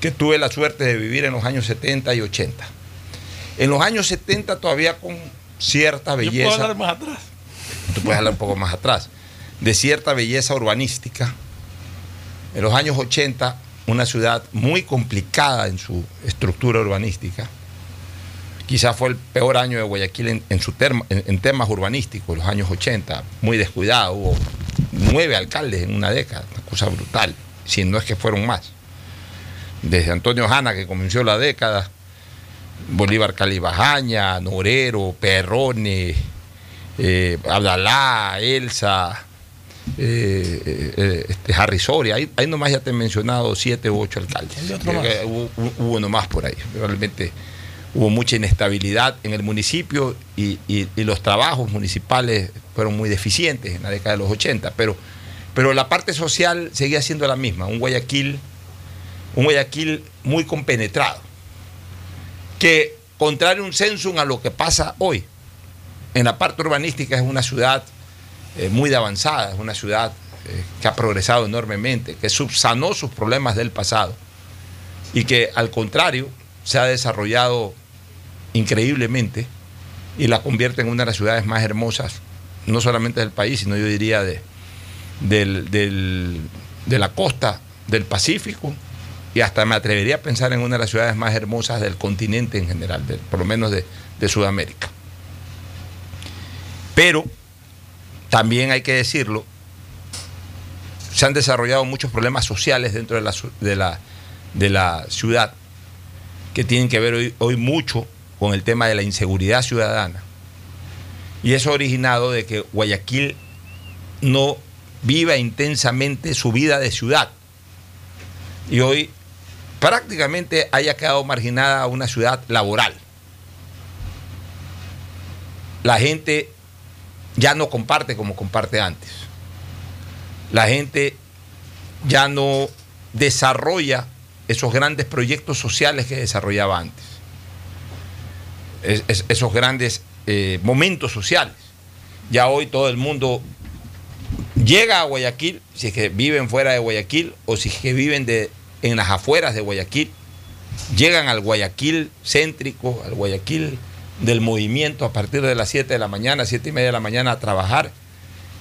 que tuve la suerte de vivir en los años 70 y 80. En los años 70 todavía con cierta Yo belleza. puedo hablar más atrás. tú puedes hablar un poco más atrás, de cierta belleza urbanística. En los años 80, una ciudad muy complicada en su estructura urbanística. Quizás fue el peor año de Guayaquil en, en su terma- en, en temas urbanísticos, los años 80, muy descuidado. Hubo nueve alcaldes en una década, una cosa brutal, si no es que fueron más. Desde Antonio Jana, que comenzó la década, Bolívar Calibajaña, Norero, Perrone, eh, Abdalá, Elsa, eh, eh, eh, este, Harry Soria, ahí, ahí nomás ya te he mencionado siete u ocho alcaldes. Hubo, hubo uno más por ahí. Realmente hubo mucha inestabilidad en el municipio y, los trabajos municipales fueron muy deficientes en la década de los 80, pero, pero la parte social seguía siendo la misma, un Guayaquil, un Guayaquil muy compenetrado, que contrario un censo a lo que pasa hoy, en la parte urbanística es una ciudad eh, muy avanzada, es una ciudad eh, que ha progresado enormemente, que subsanó sus problemas del pasado y que al contrario se ha desarrollado increíblemente y la convierte en una de las ciudades más hermosas, no solamente del país, sino yo diría de, del- del- de la costa del Pacífico y hasta me atrevería a pensar en una de las ciudades más hermosas del continente en general, de- por lo menos de, de Sudamérica. Pero también hay que decirlo, se han desarrollado muchos problemas sociales dentro de la, de la, de la ciudad que tienen que ver hoy, hoy mucho con el tema de la inseguridad ciudadana. Y eso ha originado de que Guayaquil no viva intensamente su vida de ciudad. Y hoy prácticamente haya quedado marginada una ciudad laboral. La gente ya no comparte como comparte antes. La gente ya no desarrolla esos grandes proyectos sociales que desarrollaba antes. Es- es- esos grandes eh, momentos sociales. Ya hoy todo el mundo llega a Guayaquil, si es que viven fuera de Guayaquil o si es que viven de, en las afueras de Guayaquil, llegan al Guayaquil céntrico, al Guayaquil del movimiento a partir de las 7 de la mañana, 7 y media de la mañana a trabajar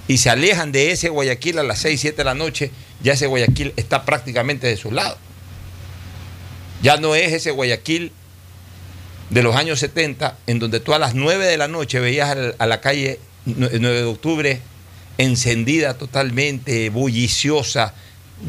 y se alejan de ese Guayaquil a las 6, 7 de la noche, ya ese Guayaquil está prácticamente de su lado. Ya no es ese Guayaquil de los años 70, en donde tú a las 9 de la noche veías a la calle 9 de octubre encendida totalmente, bulliciosa,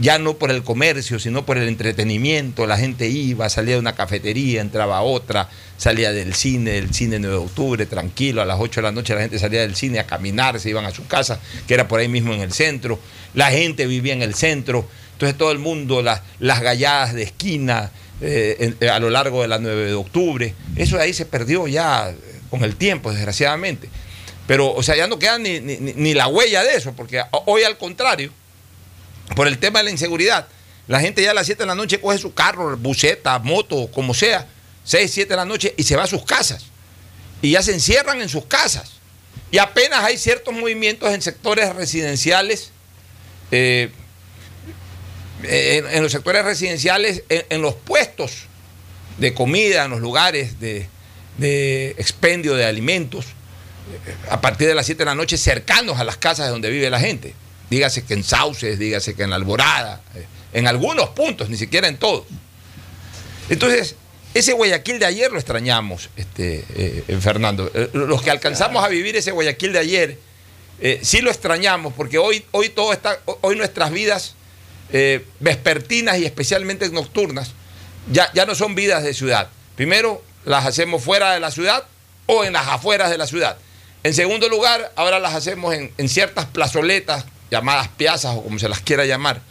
ya no por el comercio, sino por el entretenimiento. La gente iba, salía de una cafetería, entraba a otra, salía del cine, del cine 9 de octubre, tranquilo, a las 8 de la noche la gente salía del cine a caminar, se iban a su casa, que era por ahí mismo en el centro. La gente vivía en el centro, entonces todo el mundo, las galladas de esquina eh, en- a lo largo de la 9 de octubre, eso de ahí se perdió ya eh, con el tiempo, desgraciadamente. Pero, o sea, ya no queda ni, ni- la huella de eso, porque hoy al contrario, por el tema de la inseguridad, la gente ya a las 7 de la noche coge su carro, buseta, moto, como sea, 6, 7 de la noche y se va a sus casas. Y ya se encierran en sus casas. Y apenas hay ciertos movimientos en sectores residenciales, eh, en, en los sectores residenciales, en, en los puestos de comida, en los lugares de, de expendio de alimentos, a partir de las 7 de la noche cercanos a las casas de donde vive la gente. Dígase que en Sauces, dígase que en La Alborada, eh, en algunos puntos, ni siquiera en todos. Entonces, ese Guayaquil de ayer lo extrañamos, este, eh, Fernando. Eh, los que alcanzamos a vivir ese Guayaquil de ayer, eh, sí lo extrañamos, porque hoy, hoy todo está, hoy nuestras vidas eh, vespertinas y especialmente nocturnas, ya, ya no son vidas de ciudad. Primero, las hacemos fuera de la ciudad o en las afueras de la ciudad. En segundo lugar, ahora las hacemos en, en ciertas plazoletas, llamadas piazas o como se las quiera llamar,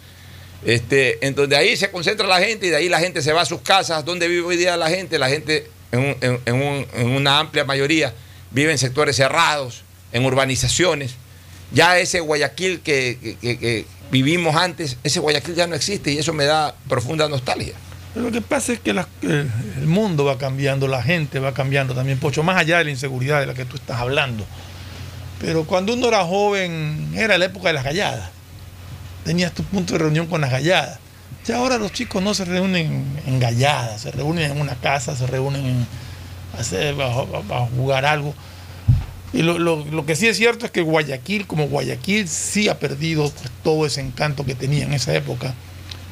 este, en donde ahí se concentra la gente y de ahí la gente se va a sus casas. ¿Dónde vive hoy día la gente? La gente, en, en- en un- en una amplia mayoría, vive en sectores cerrados, en urbanizaciones. Ya ese Guayaquil que vivimos antes, ese Guayaquil ya no existe y eso me da profunda nostalgia. Lo que pasa es que la- el, mundo va cambiando, la gente va cambiando también, Pocho, más allá de la inseguridad de la que tú estás hablando. Pero cuando uno era joven, era la época de las galladas. Tenías tu punto de reunión con las galladas. Ya ahora los chicos no se reúnen en galladas, se reúnen en una casa, se reúnen en a jugar algo. Y lo, lo- lo que sí es cierto es que Guayaquil, como Guayaquil, sí ha perdido todo ese encanto que tenía en esa época.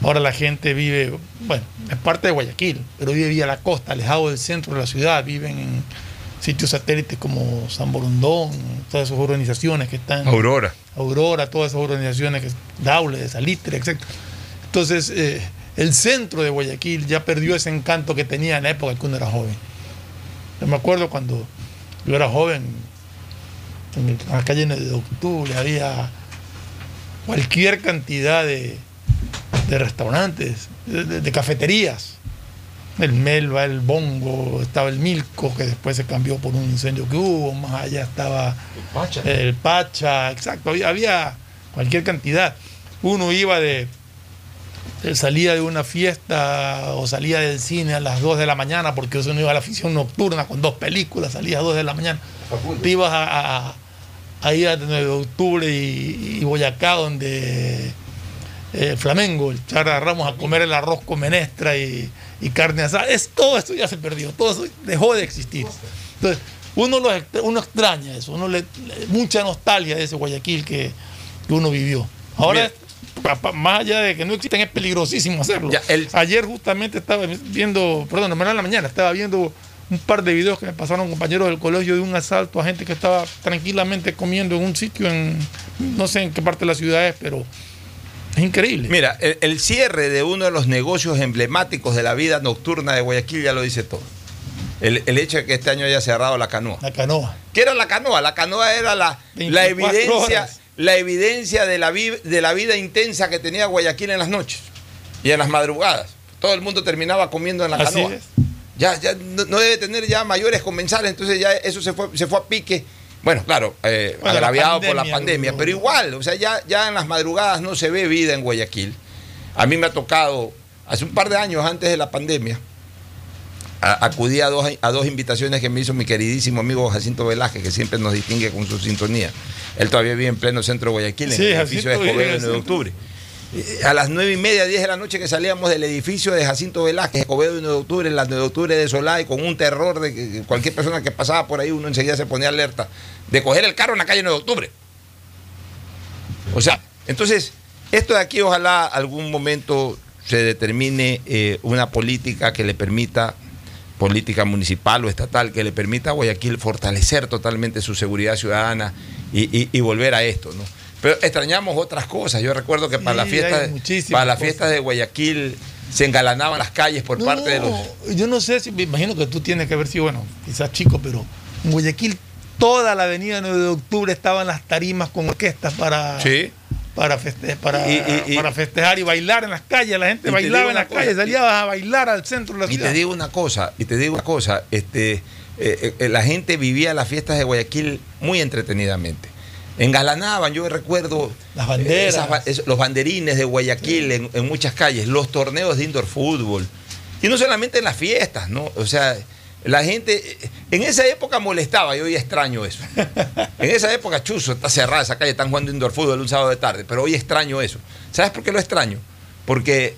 Ahora la gente vive, bueno, es parte de Guayaquil, pero vive vía la costa, alejado del centro de la ciudad, viven en sitios satélites como San Borondón, todas esas organizaciones que están. Aurora. Aurora, todas esas organizaciones, que Daule, Salitre, etc. Entonces, eh, el centro de Guayaquil ya perdió ese encanto que tenía en la época en que uno era joven. Yo me acuerdo cuando yo era joven, en la calle de octubre había cualquier cantidad de, de restaurantes, de, de- de cafeterías. El Melba, el Bongo, estaba el Milco, que después se cambió por un incendio que hubo, más allá estaba Pacha. el Pacha, exacto, había, había cualquier cantidad. Uno iba de, salía de una fiesta o salía del cine a las 2 de la mañana, porque uno iba a la afición nocturna con dos películas, salía a 2 de la mañana. Te ibas a, a, a ir a 9 de octubre y, y Boyacá, donde eh, Flamengo, el Chara Ramos, a comer el arroz con menestra y, y carne asada. Es, todo esto ya se perdió, todo eso dejó de existir. Entonces, uno, lo extra- uno extraña eso, uno le, mucha nostalgia de ese Guayaquil que, que uno vivió. Ahora, más allá de que no existen, es peligrosísimo hacerlo. Ayer justamente estaba viendo, perdón, no en la mañana, estaba viendo un par de videos que me pasaron compañeros del colegio de un asalto a gente que estaba tranquilamente comiendo en un sitio en, no sé en qué parte de la ciudad es, pero es increíble. Mira, el, el cierre de uno de los negocios emblemáticos de la vida nocturna de Guayaquil ya lo dice todo. El, el hecho de que este año haya cerrado la canoa. La canoa. ¿Qué era la canoa? La canoa era la, la 24 evidencia, horas. la evidencia de la, vi- de la vida intensa que tenía Guayaquil en las noches y en las madrugadas. Todo el mundo terminaba comiendo en la Así canoa. es. Ya, ya no, no debe tener ya mayores comensales, entonces ya eso se fue, se fue a pique. Bueno, claro, eh, Bueno, la agraviado por la pandemia, pero igual, o sea, ya, ya en las madrugadas no se ve vida en Guayaquil. A mí me ha tocado, hace un par de años antes de la pandemia, a- acudí a dos, a dos invitaciones que me hizo mi queridísimo amigo Jacinto Velázquez, que siempre nos distingue con su sintonía. Él todavía vive en pleno centro de Guayaquil, en el edificio de Escobedo, el el 9 de octubre. A las nueve y media, 10 de la noche que salíamos del edificio de Jacinto Velázquez, Escobedo y 9 de octubre, en la 9 de octubre de Solá, y con un terror de que cualquier persona que pasaba por ahí, uno enseguida se ponía alerta de coger el carro en la calle 9 de octubre. O sea, entonces, esto de aquí ojalá algún momento se determine eh, una política que le permita, política municipal o estatal, que le permita a Guayaquil fortalecer totalmente su seguridad ciudadana y- y volver a esto, ¿no? Pero extrañamos otras cosas. Yo recuerdo que para Sí, las fiestas, hay muchísimas para las cosas. fiestas de Guayaquil se engalanaban las calles por parte de los. Yo no sé si, me imagino que tú tienes que haber sido, bueno, quizás chico, pero en Guayaquil toda la avenida 9 de octubre estaban las tarimas con orquestas para, Sí. para, feste- para, Y- y- y- para festejar y bailar en las calles. La gente Y te bailaba en las cosa, calles, y- salía a bailar al centro de la Y ciudad. te digo una cosa, y te digo una cosa, este, eh, eh, la gente vivía las fiestas de Guayaquil muy entretenidamente. Engalanaban, yo recuerdo Las banderas. esas los banderines de Guayaquil en, en muchas calles, los torneos de indoor fútbol. Y no solamente en las fiestas, ¿no? O sea, la gente en esa época molestaba, yo hoy extraño eso. En esa época, chuzo, está cerrada esa calle, están jugando indoor fútbol un sábado de tarde, pero hoy extraño eso. ¿Sabes por qué lo extraño? Porque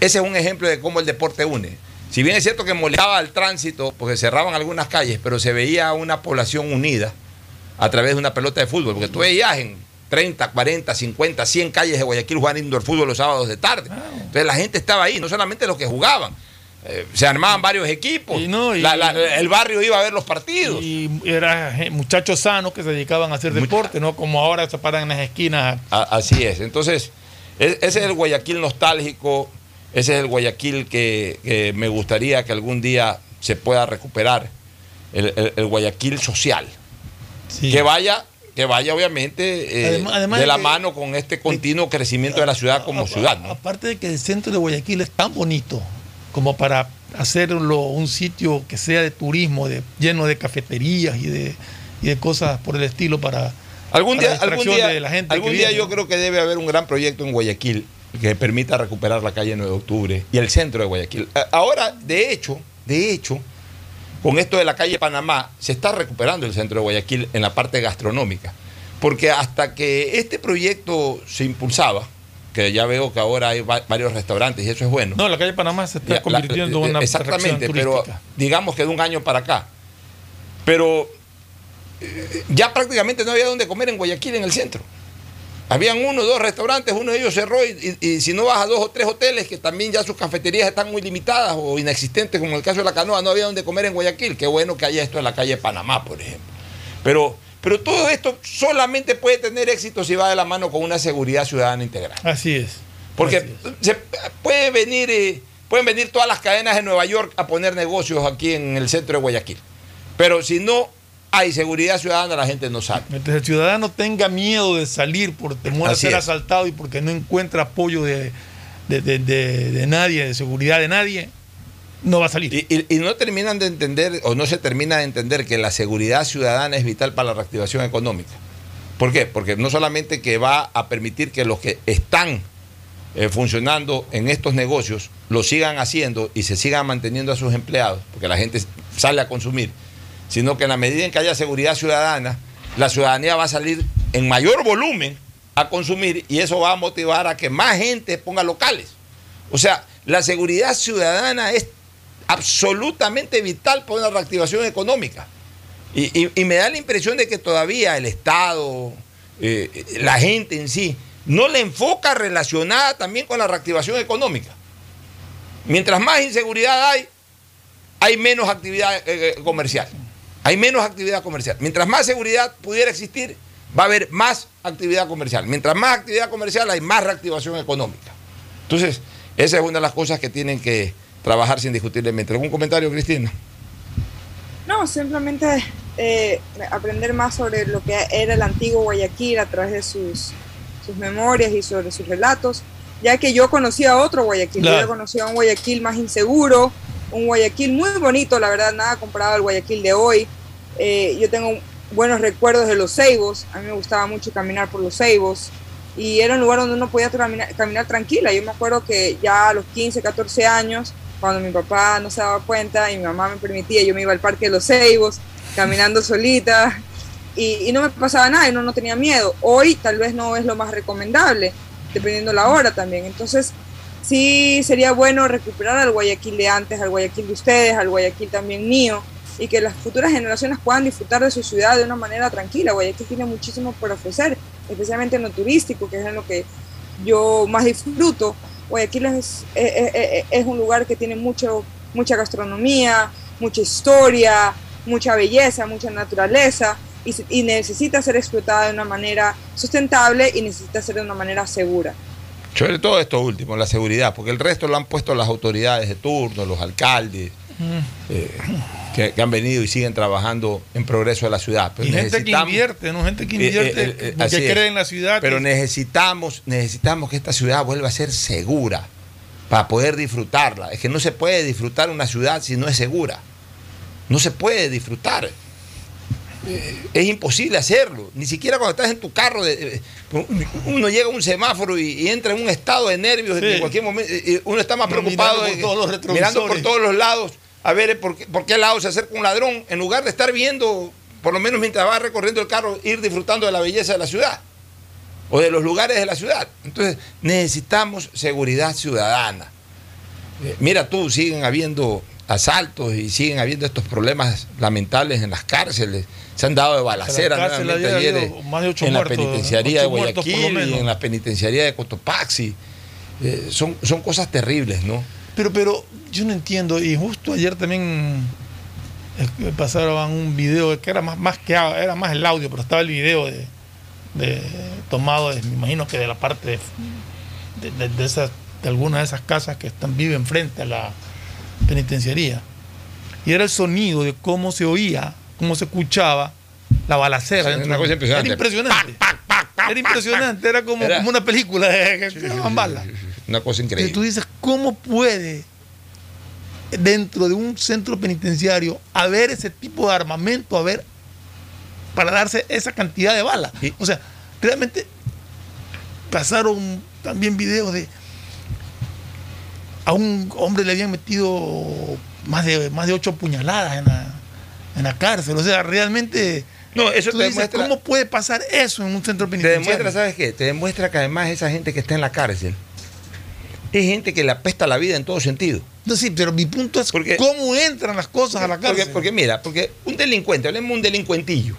ese es un ejemplo de cómo el deporte une. Si bien es cierto que molestaba al tránsito, porque cerraban algunas calles, pero se veía una población unida, a través de una pelota de fútbol, porque tú veías en 30, 40, 50, 100 calles de Guayaquil jugar indoor fútbol los sábados de tarde. Entonces la gente estaba ahí, no solamente los que jugaban. Eh, se armaban varios equipos. La- la- el barrio iba a ver los partidos. Y eran muchachos sanos que se dedicaban a hacer deporte, no como ahora se paran en las esquinas. A- así es. Entonces, e- ese es el Guayaquil nostálgico, ese es el Guayaquil que, que me gustaría que algún día se pueda recuperar, el, el- el Guayaquil social. Que vaya, que vaya obviamente eh, Además- además de de la que- mano con este continuo crecimiento de la ciudad como ciudad. ¿no? Aparte de que el centro de Guayaquil es tan bonito como para hacerlo un sitio que sea de turismo, de, lleno de cafeterías y de, y de cosas por el estilo para, Algún para día, algún día, de la gente. algún día yo creo que debe haber un gran proyecto en Guayaquil que permita recuperar la calle 9 de octubre y el centro de Guayaquil. A- Ahora, de hecho, de hecho, con esto de la calle Panamá, se está recuperando el centro de Guayaquil en la parte gastronómica. Porque hasta que este proyecto se impulsaba, que ya veo que ahora hay va- varios restaurantes y eso es bueno. No, la calle Panamá se está convirtiendo en una Exactamente, atracción pero digamos que de un año para acá. Pero eh, ya prácticamente no había donde comer en Guayaquil, en el centro. Habían uno o dos restaurantes, uno de ellos cerró y, y- y si no vas a dos o tres hoteles que también ya sus cafeterías están muy limitadas o inexistentes, como en el caso de la canoa, no había donde comer en Guayaquil. Qué bueno que haya esto en la calle Panamá, por ejemplo. Pero, pero todo esto solamente puede tener éxito si va de la mano con una seguridad ciudadana integral. Así es. Porque se- puede venir, eh, pueden venir todas las cadenas de Nueva York a poner negocios aquí en el centro de Guayaquil. Pero si no hay seguridad ciudadana, la gente no sale. Mientras el ciudadano tenga miedo de salir por temor Así a ser es. asaltado y porque no encuentra apoyo de, de, de- nadie, de seguridad de nadie, no va a salir. Y, y- y no terminan de entender, o no se termina de entender que la seguridad ciudadana es vital para la reactivación económica. ¿Por qué? Porque no solamente que va a permitir que los que están eh, funcionando en estos negocios lo sigan haciendo y se sigan manteniendo a sus empleados, porque la gente sale a consumir, sino que en la medida en que haya seguridad ciudadana, la ciudadanía va a salir en mayor volumen a consumir y eso va a motivar a que más gente ponga locales. O sea, la seguridad ciudadana es absolutamente vital para una reactivación económica. Y, me da la impresión de que todavía el Estado, eh, la gente en sí, no le enfoca relacionada también con la reactivación económica. Mientras más inseguridad hay, hay menos actividad eh, comercial. Hay menos actividad comercial. Mientras más seguridad pudiera existir, va a haber más actividad comercial. Mientras más actividad comercial, hay más reactivación económica. Entonces, esa es una de las cosas que tienen que trabajarse indiscutiblemente. ¿Algún comentario, Cristina? No, simplemente eh, aprender más sobre lo que era el antiguo Guayaquil a través de sus, sus memorias y sobre sus relatos, ya que yo conocí a otro Guayaquil, Claro. yo conocí a un Guayaquil más inseguro, un Guayaquil muy bonito, la verdad, nada comparado al Guayaquil de hoy. Eh, yo tengo buenos recuerdos de los Ceibos, a mí me gustaba mucho caminar por los Ceibos y era un lugar donde uno podía caminar, tranquila. Yo me acuerdo que ya a los 15, 14 años, cuando mi papá no se daba cuenta y mi mamá me permitía, yo me iba al Parque de los Ceibos, caminando solita y, y no me pasaba nada y no, no tenía miedo. Hoy tal vez no es lo más recomendable, dependiendo la hora también. Entonces, sí sería bueno recuperar al Guayaquil de antes, al Guayaquil de ustedes, al Guayaquil también mío, y que las futuras generaciones puedan disfrutar de su ciudad de una manera tranquila. Guayaquil tiene muchísimo por ofrecer, especialmente en lo turístico, que es en lo que yo más disfruto. Guayaquil es, es, es- un lugar que tiene mucho, mucha gastronomía, mucha historia, mucha belleza, mucha naturaleza, y necesita ser explotada de una manera sustentable y necesita ser de una manera segura. Sobre todo esto último, la seguridad, porque el resto lo han puesto las autoridades de turno, los alcaldes, eh, que, que han venido y siguen trabajando en progreso de la ciudad. Pero y gente que invierte, ¿no? Gente que invierte eh, eh, es. cree en la ciudad. Pero que- necesitamos, necesitamos que esta ciudad vuelva a ser segura para poder disfrutarla. Es que no se puede disfrutar una ciudad si no es segura. No se puede disfrutar. Eh, Es imposible hacerlo. Ni siquiera cuando estás en tu carro, uno llega a un semáforo y, y entra en un estado de nervios Sí. en cualquier momento eh, eh, uno está más preocupado mirando por de- todos los retrovisores. mirando por todos los lados a ver por qué, por qué lado se acerca un ladrón en lugar de estar viendo, por lo menos mientras va recorriendo el carro, ir disfrutando de la belleza de la ciudad o de los lugares de la ciudad. Entonces, necesitamos seguridad ciudadana. Mira tú, siguen habiendo asaltos y siguen habiendo estos problemas lamentables en las cárceles. Se han dado de balacera cárcel nuevamente ayer en la muertos, penitenciaría de Guayaquil y en la penitenciaría de Cotopaxi. Eh, son, son cosas terribles, ¿no? Pero, pero yo no entiendo, y justo ayer también eh, pasaron un video que era más, más que era más el audio, pero estaba el video de, de- tomado, de- me imagino que de la parte de, de, esas, de algunas de esas casas que están viven frente a la penitenciaría. Y era el sonido de cómo se oía, cómo se escuchaba la balacera. Sí, una cosa impresionante. Era impresionante. Era impresionante, era como, Era- como una película de tiraban balas. Una cosa Y increíble. tú dices, ¿cómo puede dentro de un centro penitenciario haber ese tipo de armamento, haber para darse esa cantidad de balas? O sea, realmente pasaron también videos de a un hombre le habían metido más de más de ocho puñaladas en la, en la cárcel. O sea, realmente No, eso te dices, demuestra- ¿cómo puede pasar eso en un centro Te penitenciario? demuestra, ¿sabes qué? Te demuestra que además esa gente que está en la cárcel es gente que le apesta la vida en todo sentido. No, sí, pero mi punto es cómo entran las cosas a la Porque, cárcel. porque mira, porque un delincuente, hablemos de un delincuentillo.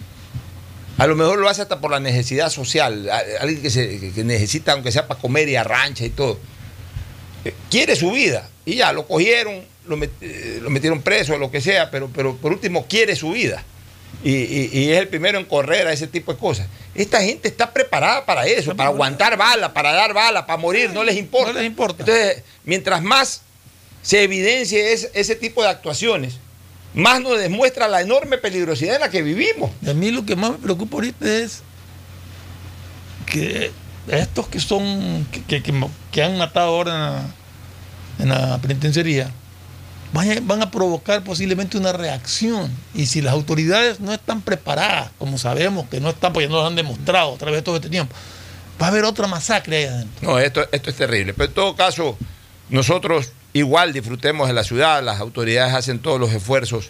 A lo mejor lo hace hasta por la necesidad social, alguien que, se, que- que necesita, aunque sea para comer y arrancha y todo. Eh, Quiere su vida y ya lo cogieron, lo, met- eh, lo metieron preso o lo que sea, pero, pero por último quiere su vida. Y, y- y es el primero en correr a ese tipo de cosas. Esta gente está preparada para eso, para aguantar bala, para dar bala, para morir, no les importa. No les importa. Entonces, mientras más se evidencie es- ese tipo de actuaciones, más nos demuestra la enorme peligrosidad en la que vivimos. Y a mí lo que más me preocupa ahorita es que estos que son, que, que- han matado ahora en la, en la penitenciaría, van a provocar posiblemente una reacción. Y si las autoridades no están preparadas, como sabemos que no están, porque no lo han demostrado a través de todo este tiempo, va a haber otra masacre ahí adentro. No, esto, esto es terrible. Pero en todo caso, nosotros igual disfrutemos de la ciudad, las autoridades hacen todos los esfuerzos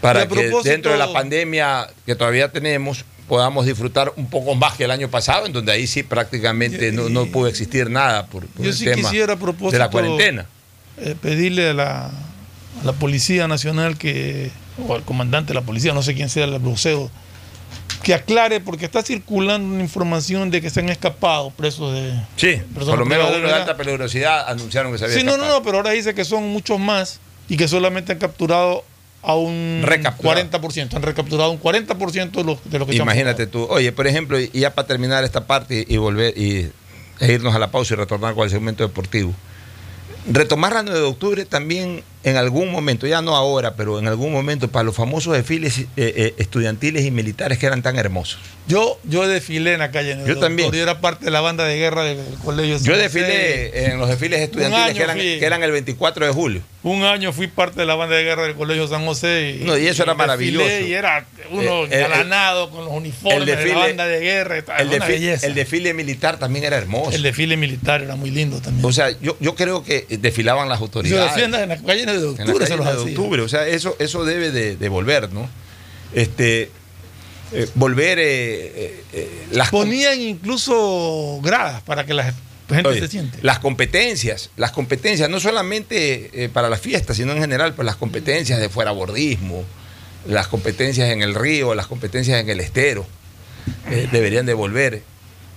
para que dentro de la pandemia que todavía tenemos podamos disfrutar un poco más que el año pasado, en donde ahí sí prácticamente no, no pudo existir nada por, por Yo el sí tema quisiera a propósito de la cuarentena. eh, pedirle a la, la Policía Nacional que, o al comandante de la policía, no sé quién sea el voceo, que aclare porque está circulando una información de que se han escapado presos de... Sí, por lo menos uno de alta peligrosidad anunciaron que se había Sí, no, no, no, pero ahora dice que son muchos más y que solamente han capturado a un Recapturado. 40%, han recapturado un 40% de lo, de lo que se han Imagínate tú. Oye, por ejemplo, y ya para terminar esta parte y volver y, e irnos a la pausa y retornar con el segmento deportivo. Retomar la 9 de octubre también en algún momento, ya no ahora, pero en algún momento para los famosos desfiles eh, eh, estudiantiles y militares que eran tan hermosos. Yo, yo desfilé en la calle. Yo también. Yo era parte de la banda de guerra del colegio. Yo desfilé en los desfiles estudiantiles que eran, fui. que eran el 24 de julio. Un año fui parte de la banda de guerra del Colegio San José. Y, No, y eso era maravilloso. Y era uno Eh, eh, galanado con los uniformes de la banda de guerra. el, desfile, el desfile militar también era hermoso. El desfile militar era muy lindo también. O sea, yo, yo creo que desfilaban las autoridades. defiendan en la calle de en la octubre, se los de hacía. octubre. O sea, eso, eso debe de, de volver, ¿no? Este, eh, volver eh, eh, las Ponían incluso gradas para que la gente Oye, se siente. Las competencias, las competencias, no solamente para las fiestas, sino en general, pues las competencias de fuerabordismo, las competencias en el río, las competencias en el estero, deberían de volver.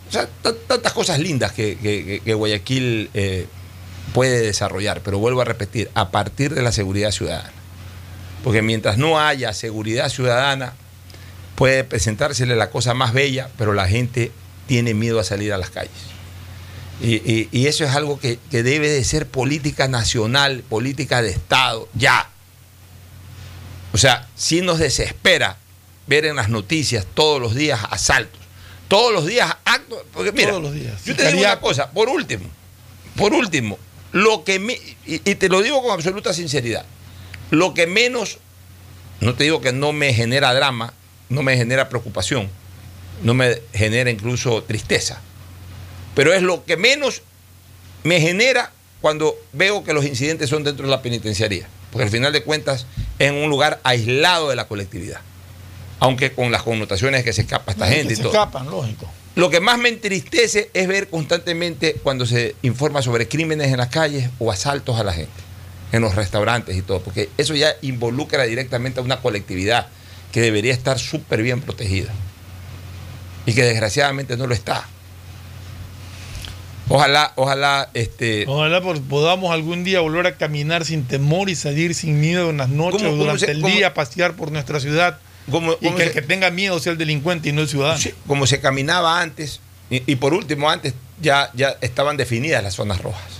O sea, tantas cosas lindas que, que- Guayaquil puede desarrollar, pero vuelvo a repetir, a partir de la seguridad ciudadana. Porque mientras no haya seguridad ciudadana, puede presentársele la cosa más bella, pero la gente tiene miedo a salir a las calles. Y, y- y eso es algo que, que debe de ser política nacional, política de Estado, ya. O sea, sí nos desespera ver en las noticias todos los días asaltos, todos los días actos. Porque mira, Todos los días. yo te digo una cosa, por último, por último, lo que me, y, y te lo digo con absoluta sinceridad, lo que menos, no te digo que no me genera drama, no me genera preocupación, no me genera incluso tristeza, pero es lo que menos me genera cuando veo que los incidentes son dentro de la penitenciaría, porque al final de cuentas es en un lugar aislado de la colectividad, aunque con las connotaciones que se escapa esta gente y se todo. escapan, lógico. Lo que más me entristece es ver constantemente cuando se informa sobre crímenes en las calles o asaltos a la gente, en los restaurantes y todo, porque eso ya involucra directamente a una colectividad que debería estar súper bien protegida y que desgraciadamente no lo está. Ojalá, ojalá, este. Ojalá podamos algún día volver a caminar sin temor y salir sin miedo en las noches ¿Cómo- o durante se- el día, pasear por nuestra ciudad. Como, y que el que tenga miedo sea el delincuente y no el ciudadano. como se caminaba antes, y, y por último, antes ya, ya estaban definidas las zonas rojas.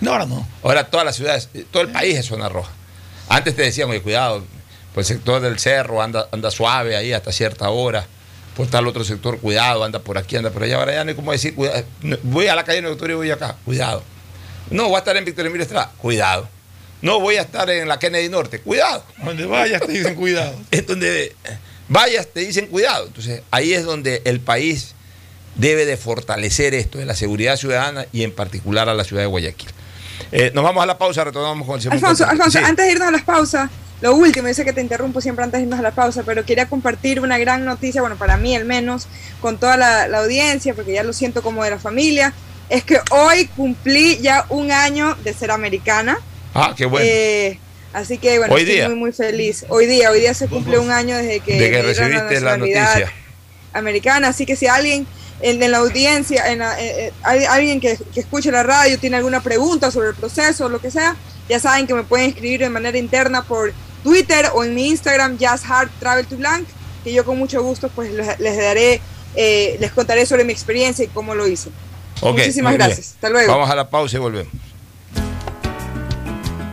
No, ahora no. Ahora todas las ciudades, eh, todo el país es zona roja. Antes te decían, oye, cuidado, por el sector del cerro anda, anda suave ahí hasta cierta hora. Por tal otro sector, cuidado, anda por aquí, anda por allá. Ahora ya no hay como decir, cuidado, no, voy a la calle 9 de octubre y voy acá, cuidado. No, voy a estar en Victoria Emilio Estrada, cuidado. No, voy a estar en la Kennedy Norte, cuidado. Donde vayas te dicen cuidado. Es donde eh, vayas te dicen cuidado. Entonces, ahí es donde el país debe de fortalecer esto de la seguridad ciudadana y en particular a la ciudad de Guayaquil. Eh, nos vamos a la pausa, retornamos con el segundo Alfonso. Alfonso, Sí. antes de irnos a las pausas, lo último, yo sé que te interrumpo siempre antes de irnos a la pausa, pero quería compartir una gran noticia, bueno, para mí al menos, con toda la, la audiencia, porque ya lo siento como de la familia, es que hoy cumplí ya un año de ser americana. Ah, qué bueno. Eh, así que bueno, Hoy estoy día. muy muy feliz. Hoy día, hoy día se cumple un año desde que, de que recibiste la nacionalidad noticia. americana, así que si alguien en, en la audiencia, en la- eh, eh, hay alguien que, que escuche la radio tiene alguna pregunta sobre el proceso o lo que sea, ya saben que me pueden escribir de manera interna por Twitter o en mi Instagram, Just Hard Travel to Blank, que yo con mucho gusto pues les, les daré, eh, les contaré sobre mi experiencia y cómo lo hice. Ok, Muchísimas gracias. Hasta luego. Vamos a la pausa y volvemos.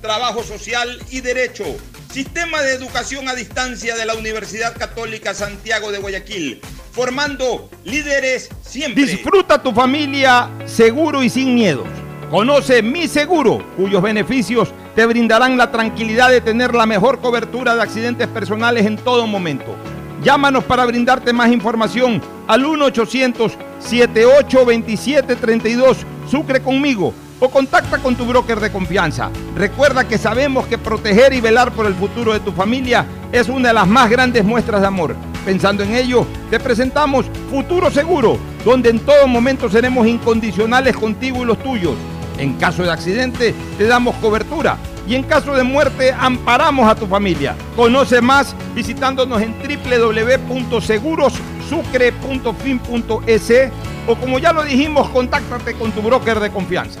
trabajo social y derecho. Sistema de educación a distancia de la Universidad Católica Santiago de Guayaquil, formando líderes siempre. Disfruta tu familia seguro y sin miedos. Conoce Mi Seguro, cuyos beneficios te brindarán la tranquilidad de tener la mejor cobertura de accidentes personales en todo momento. Llámanos para brindarte más información al 1-800-7827-32 Sucre conmigo o contacta con tu broker de confianza. Recuerda que sabemos que proteger y velar por el futuro de tu familia es una de las más grandes muestras de amor. Pensando en ello, te presentamos Futuro Seguro, donde en todo momento seremos incondicionales contigo y los tuyos. En caso de accidente, te damos cobertura y en caso de muerte, amparamos a tu familia. Conoce más visitándonos en www.segurosucre.fin.es o como ya lo dijimos, contáctate con tu broker de confianza.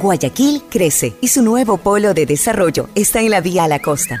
Guayaquil crece y su nuevo polo de desarrollo está en la vía a la costa.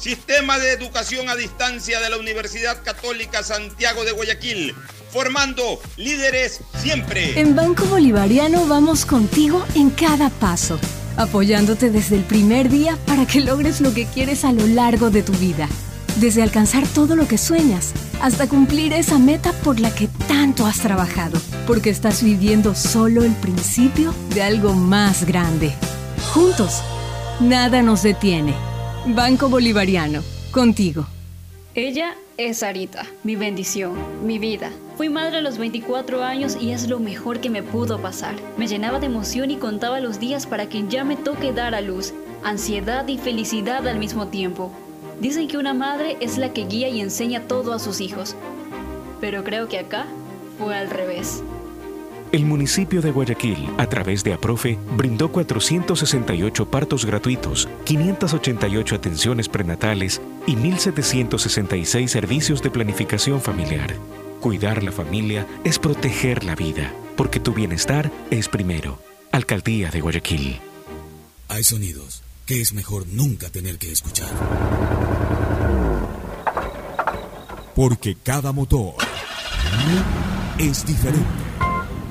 Sistema de Educación a Distancia de la Universidad Católica Santiago de Guayaquil, formando líderes siempre. En Banco Bolivariano vamos contigo en cada paso, apoyándote desde el primer día para que logres lo que quieres a lo largo de tu vida. Desde alcanzar todo lo que sueñas hasta cumplir esa meta por la que tanto has trabajado, porque estás viviendo solo el principio de algo más grande. Juntos nada nos detiene. Banco Bolivariano, contigo. Ella es Sarita, mi bendición, mi vida. Fui madre a los 24 años y es lo mejor que me pudo pasar. Me llenaba de emoción y contaba los días para que ya me toque dar a luz. Ansiedad y felicidad al mismo tiempo. Dicen que una madre es la que guía y enseña todo a sus hijos. Pero creo que acá fue al revés. El municipio de Guayaquil, a través de APROFE, brindó 468 partos gratuitos, 588 atenciones prenatales y 1.766 servicios de planificación familiar. Cuidar la familia es proteger la vida, porque tu bienestar es primero. Alcaldía de Guayaquil. Hay sonidos que es mejor nunca tener que escuchar. Porque cada motor es diferente.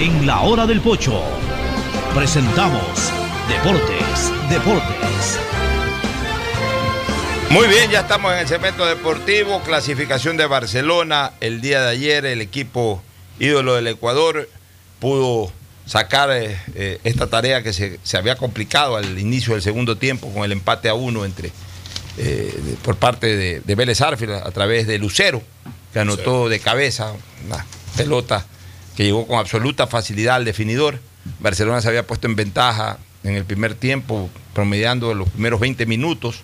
En la hora del pocho presentamos Deportes, Deportes. Muy bien, ya estamos en el segmento deportivo, clasificación de Barcelona. El día de ayer el equipo ídolo del Ecuador pudo sacar eh, eh, esta tarea que se, se, había complicado al inicio del segundo tiempo con el empate a uno entre eh, por parte de, de Vélez Arfield a través de Lucero, que anotó de cabeza una pelota que llegó con absoluta facilidad al definidor. Barcelona se había puesto en ventaja en el primer tiempo, promediando los primeros 20 minutos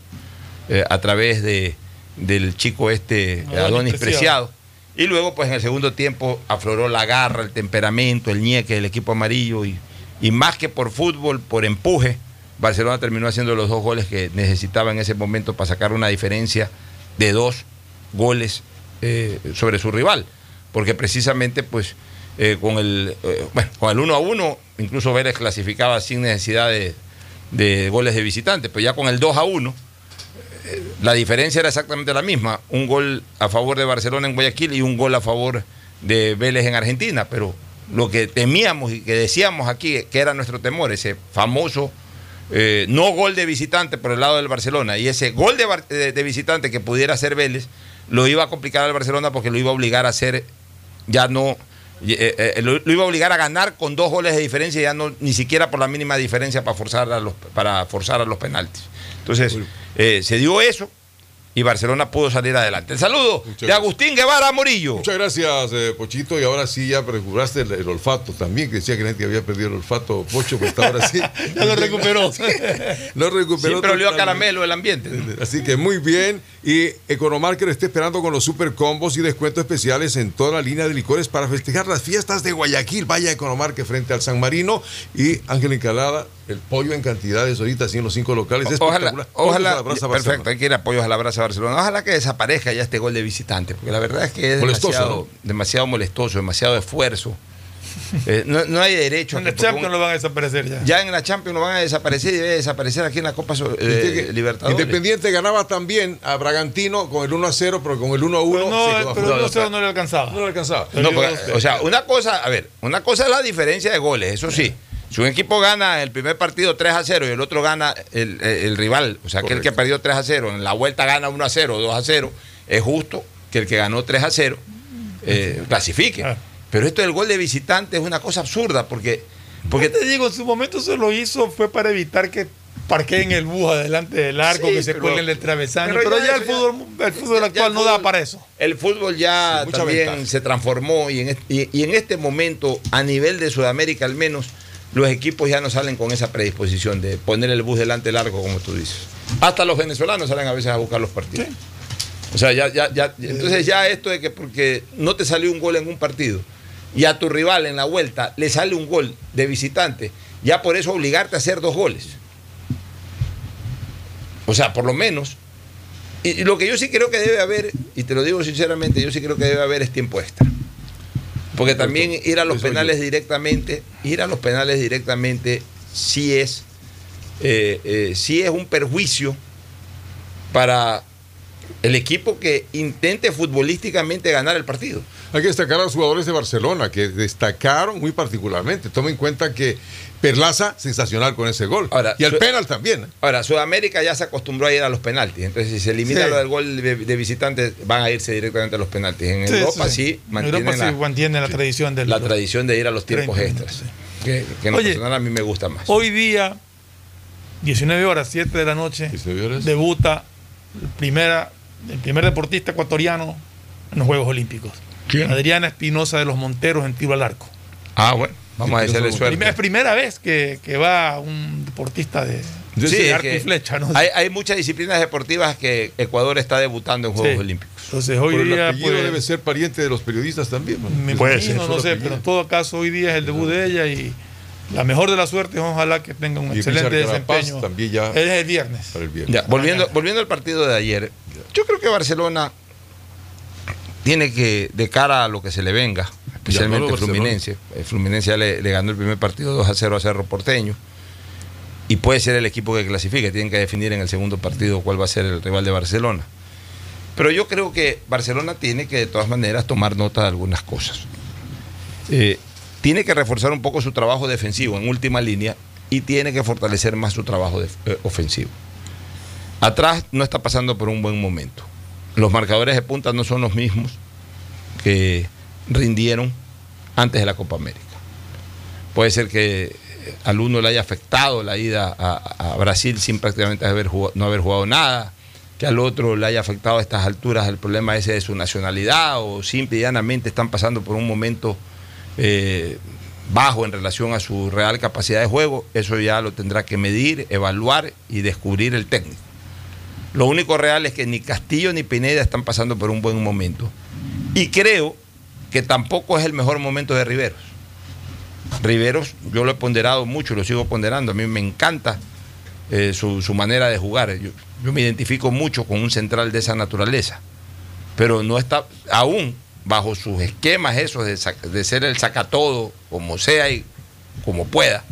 eh, a través de, del chico este Adonis, Adonis Preciado. Preciado. Y luego, pues en el segundo tiempo afloró la garra, el temperamento, el ñeque del equipo amarillo y, y más que por fútbol, por empuje, Barcelona terminó haciendo los dos goles que necesitaba en ese momento para sacar una diferencia de dos goles eh, sobre su rival. Porque precisamente, pues, eh, con, el, eh, bueno, con el 1 a 1, incluso Vélez clasificaba sin necesidad de, de goles de visitante, pero ya con el 2 a 1, eh, la diferencia era exactamente la misma, un gol a favor de Barcelona en Guayaquil y un gol a favor de Vélez en Argentina, pero lo que temíamos y que decíamos aquí, que era nuestro temor, ese famoso no gol de visitante por el lado del Barcelona y ese gol de, de, de visitante que pudiera hacer Vélez, lo iba a complicar al Barcelona porque lo iba a obligar a hacer ya no eh, eh, lo, lo, iba a obligar a ganar con dos goles de diferencia, ya no ni siquiera por la mínima diferencia para forzar a los, para forzar a los penaltis. Entonces, eh, se dio eso y Barcelona pudo salir adelante. El saludo Muchas de Agustín Guevara Morillo. Muchas gracias, eh, Pochito. Y ahora sí ya recuperaste el, el, olfato también, que decía que la gente había perdido el olfato, Pocho, pero hasta ahora sí. ya lo recuperó. lo recuperó. Siempre olió a caramelo el ambiente. Así que muy bien. Y Economarker está esperando con los super combos y descuentos especiales en toda la línea de licores para festejar las fiestas de Guayaquil. Vaya Economarker frente al San Marino. Y Ángel Encalada, el pollo en cantidades ahorita, así en los cinco locales. Es ojalá, ojalá, perfecto, hay que ir a pollos a la brasa Barcelona. Ojalá que desaparezca ya este gol de visitante, porque la verdad es que es molestoso, demasiado, ¿no? demasiado molestoso, demasiado esfuerzo. Eh, no, no, hay derecho. En la Champions lo van a desaparecer ya. Ya en la Champions lo van a desaparecer y debe desaparecer aquí en la Copa eh, Libertadores. Independiente ganaba también a Bragantino con el 1 a 0, pero con el 1 a 1 pero no, se pero el 1 a 0 no le alcanzaba. No le alcanzaba. No, porque, o sea, una cosa, a ver, una cosa es la diferencia de goles, eso sí. Si un equipo gana el primer partido 3 a 0 y el otro gana el, el, el rival, o sea, Correcto. aquel que perdió 3 a 0, en la vuelta gana 1 a 0, 2 a 0, es justo que el que ganó 3 a 0 eh, clasifique. Ah. Pero esto del gol de visitante es una cosa absurda porque. porque te digo, en su momento se lo hizo, fue para evitar que parqueen el bus adelante del arco, Sí, que se cuelguen el travesaño. pero Pero, ya ya, el fútbol, el fútbol Ya actual el no da fútbol- para eso. El fútbol ya Sí, también ventaja. se transformó y en, est- y, y en este momento, a nivel de Sudamérica al menos, los equipos ya no salen con esa predisposición de poner el bus delante largo, como tú dices. Hasta los venezolanos salen a veces a buscar los partidos. O sea, ya, ya, ya, entonces ya esto de que porque no te salió un gol en un partido y a tu rival en la vuelta le sale un gol de visitante, ya por eso obligarte a hacer dos goles. O sea, por lo menos. Y, y lo que yo sí creo que debe haber, y te lo digo sinceramente, yo sí creo que debe haber es tiempo extra. Porque también ir a los penales directamente, ir a los penales directamente sí es, eh, eh, sí es un perjuicio para el equipo que intente futbolísticamente ganar el partido. Hay que destacar a los jugadores de Barcelona que destacaron muy particularmente. Toma en cuenta que Perlaza, sensacional con ese gol. Ahora, y el su- penal también. Ahora, Sudamérica ya se acostumbró a ir a los penaltis. Entonces, si se elimina Sí. lo del gol de, de visitantes, van a irse directamente a los penaltis. En Sí, Europa sí. sí, mantienen Europa la, sí mantiene la tradición del la tradición de ir a los tiempos 30 extras. Que, que en Oye, personal a mí me gusta más. Hoy día, 19 horas, 7 de la noche, 19 horas. debuta el, primera, el primer deportista ecuatoriano en los Juegos Olímpicos. ¿Quién? Adriana Espinosa de los Monteros en tiro al arco. Ah, bueno, vamos a desearle suerte. Es primera vez que, que va un deportista de, Sí, de es arco y flecha. ¿no? hay, hay muchas disciplinas deportivas que Ecuador está debutando en Juegos Sí. Olímpicos. Entonces hoy el día apellido pues, debe ser pariente de los periodistas también. ¿no? me Puede imagino, ser, no solo sé, pero en todo caso hoy día es el debut de ella y la mejor de la suerte, ojalá que tenga un Y excelente desempeño. también ya- Es el viernes. Para el viernes. Ya, volviendo, volviendo al partido de ayer, yo creo que Barcelona tiene que, de cara a lo que se le venga, especialmente Barcelona. Fluminense, el Fluminense le, le ganó el primer partido 2 a 0 a Cerro Porteño, y puede ser el equipo que clasifique, tienen que definir en el segundo partido cuál va a ser el rival de Barcelona. Pero yo creo que Barcelona tiene que de todas maneras tomar nota de algunas cosas. Eh, tiene que reforzar un poco su trabajo defensivo en última línea y tiene que fortalecer más su trabajo eh, ofensivo. Atrás no está pasando por un buen momento. Los marcadores de punta no son los mismos que rindieron antes de la Copa América. Puede ser que al uno le haya afectado la ida a, Brasil sin prácticamente no haber jugado nada, que al otro le haya afectado a estas alturas el problema ese de su nacionalidad o simple y llanamente están pasando por un momento eh, bajo en relación a su real capacidad de juego, eso ya lo tendrá que medir, evaluar y descubrir el técnico. Lo único real es que ni Castillo ni Pineda están pasando por un buen momento. Y creo que tampoco es el mejor momento de Riveros. Riveros, yo lo he ponderado mucho, lo sigo ponderando. A mí me encanta eh, su, manera de jugar. Yo, me identifico mucho con un central de esa naturaleza. Pero no está, aún bajo sus esquemas esos de, de ser el sacatodo, como sea y como pueda,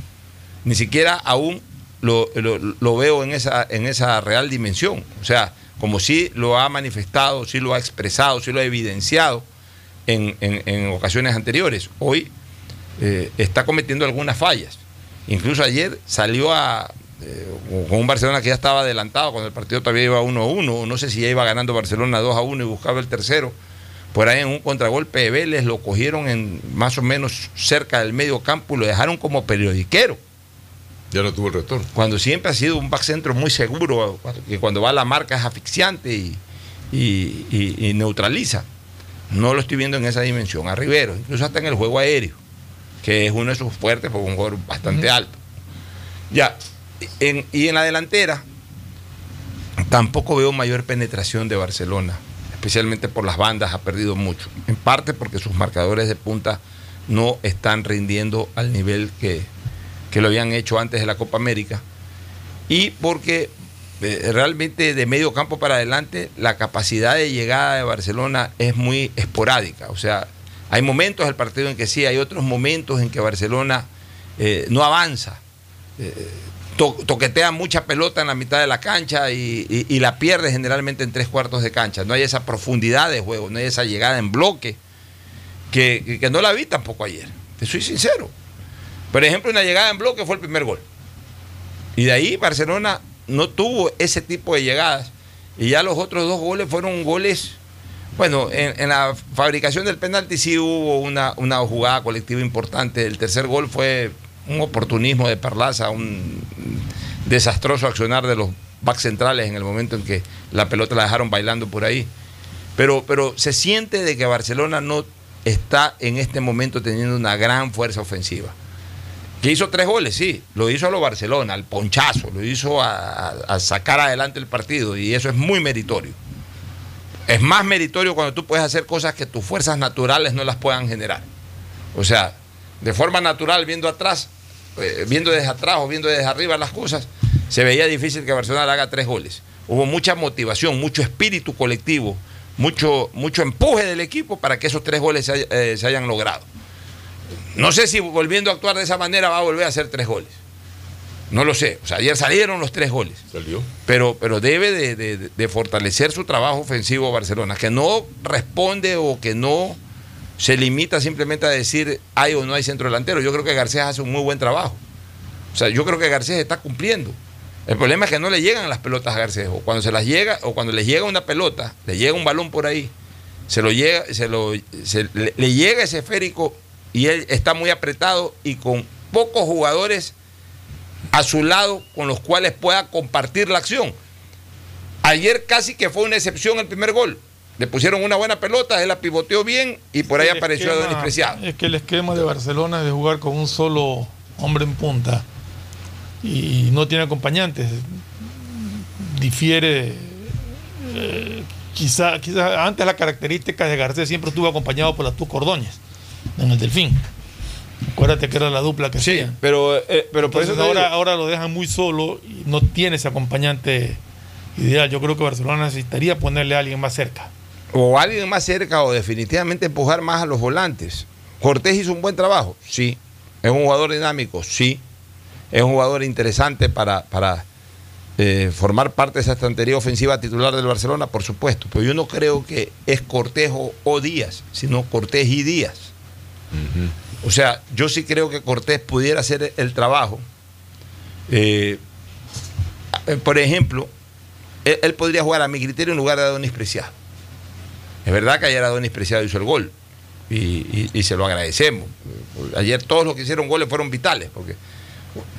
ni siquiera aún lo veo en esa, en esa real dimensión. O sea, como sí lo ha manifestado, sí lo ha expresado, sí lo ha evidenciado en, en- en ocasiones anteriores. Hoy eh, está cometiendo algunas fallas. Incluso ayer salió a, eh, con un Barcelona que ya estaba adelantado cuando el partido todavía iba 1-1. No sé si ya iba ganando Barcelona 2-1 y buscaba el tercero. Por ahí en un contragolpe de Vélez lo cogieron en más o menos cerca del medio campo y lo dejaron como periodiquero. Ya no tuvo el retorno. Cuando siempre ha sido un back centro muy seguro, que cuando va a la marca es asfixiante y, y- y- y neutraliza. No lo estoy viendo en esa dimensión. A Rivero, incluso hasta en el juego aéreo, que es uno de sus fuertes, porque un jugador bastante alto. Ya, en- y en la delantera, tampoco veo mayor penetración de Barcelona, especialmente por las bandas, ha perdido mucho. En parte porque sus marcadores de punta no están rindiendo al nivel que, que lo habían hecho antes de la Copa América. Y porque realmente de medio campo para adelante la capacidad de llegada de Barcelona es muy esporádica. O sea, hay momentos del partido en que sí, hay otros momentos en que Barcelona eh, no avanza. Eh, to- toquetea mucha pelota en la mitad de la cancha y, y- la pierde generalmente en tres cuartos de cancha. No hay esa profundidad de juego, no hay esa llegada en bloque que, que- que no la vi tampoco ayer. Te soy sincero. Por ejemplo, una llegada en bloque fue el primer gol. Y de ahí Barcelona no tuvo ese tipo de llegadas. Y ya los otros dos goles fueron goles. Bueno, en, la fabricación del penalti sí hubo una, una jugada colectiva importante. El tercer gol fue un oportunismo de Perlaza, un desastroso accionar de los back centrales en el momento en que la pelota la dejaron bailando por ahí. Pero, pero se siente de que Barcelona no está en este momento teniendo una gran fuerza ofensiva. Que hizo tres goles, sí, lo hizo a lo Barcelona, al ponchazo, lo hizo a, sacar adelante el partido y eso es muy meritorio. Es más meritorio cuando tú puedes hacer cosas que tus fuerzas naturales no las puedan generar. O sea, de forma natural, viendo atrás, eh, viendo desde atrás o viendo desde arriba las cosas, se veía difícil que Barcelona haga tres goles. Hubo mucha motivación, mucho espíritu colectivo, mucho, mucho empuje del equipo para que esos tres goles se, eh, se hayan logrado. No sé si volviendo a actuar de esa manera va a volver a hacer tres goles. No lo sé. O sea, ayer salieron los tres goles. Salió. Pero, pero debe de, de- de fortalecer su trabajo ofensivo Barcelona, que no responde o que no se limita simplemente a decir hay o no hay centro delantero. Yo creo que Garcés hace un muy buen trabajo. O sea, yo creo que Garcés está cumpliendo. El problema es que no le llegan las pelotas a Garcés. O cuando se las llega, o cuando le llega una pelota, le llega un balón por ahí, se lo llega, se lo, se- le, le llega ese esférico y él está muy apretado y con pocos jugadores a su lado con los cuales pueda compartir la acción. Ayer casi que fue una excepción el primer gol. Le pusieron una buena pelota, él la pivoteó bien y por ahí apareció esquema- Adonis Preciado. Es que el esquema de Barcelona es de jugar con un solo hombre en punta y no tiene acompañantes. Difiere. eh, quizá, quizá antes la característica de Garcés siempre estuvo acompañado por las Tuco Ordóñez en el Delfín. Acuérdate que era la dupla que Sí, hacían. pero, eh, pero por Entonces eso ahora, digo- ahora lo dejan muy solo y no tiene ese acompañante ideal. Yo creo que Barcelona necesitaría ponerle a alguien más cerca. o alguien más cerca o definitivamente empujar más a los volantes. Cortés hizo un buen trabajo, sí. Es un jugador dinámico, sí. Es un jugador interesante para, para eh, formar parte de esa estantería ofensiva titular del Barcelona, por supuesto. Pero yo no creo que es Cortés o, o Díaz, sino Cortés y Díaz. O sea, yo sí creo que Cortés pudiera hacer el trabajo. Eh, eh, por ejemplo, él, podría jugar a mi criterio en lugar de Adonis Preciado. Es verdad que ayer Adonis Preciado hizo el gol y, se lo agradecemos. Ayer todos los que hicieron goles fueron vitales, porque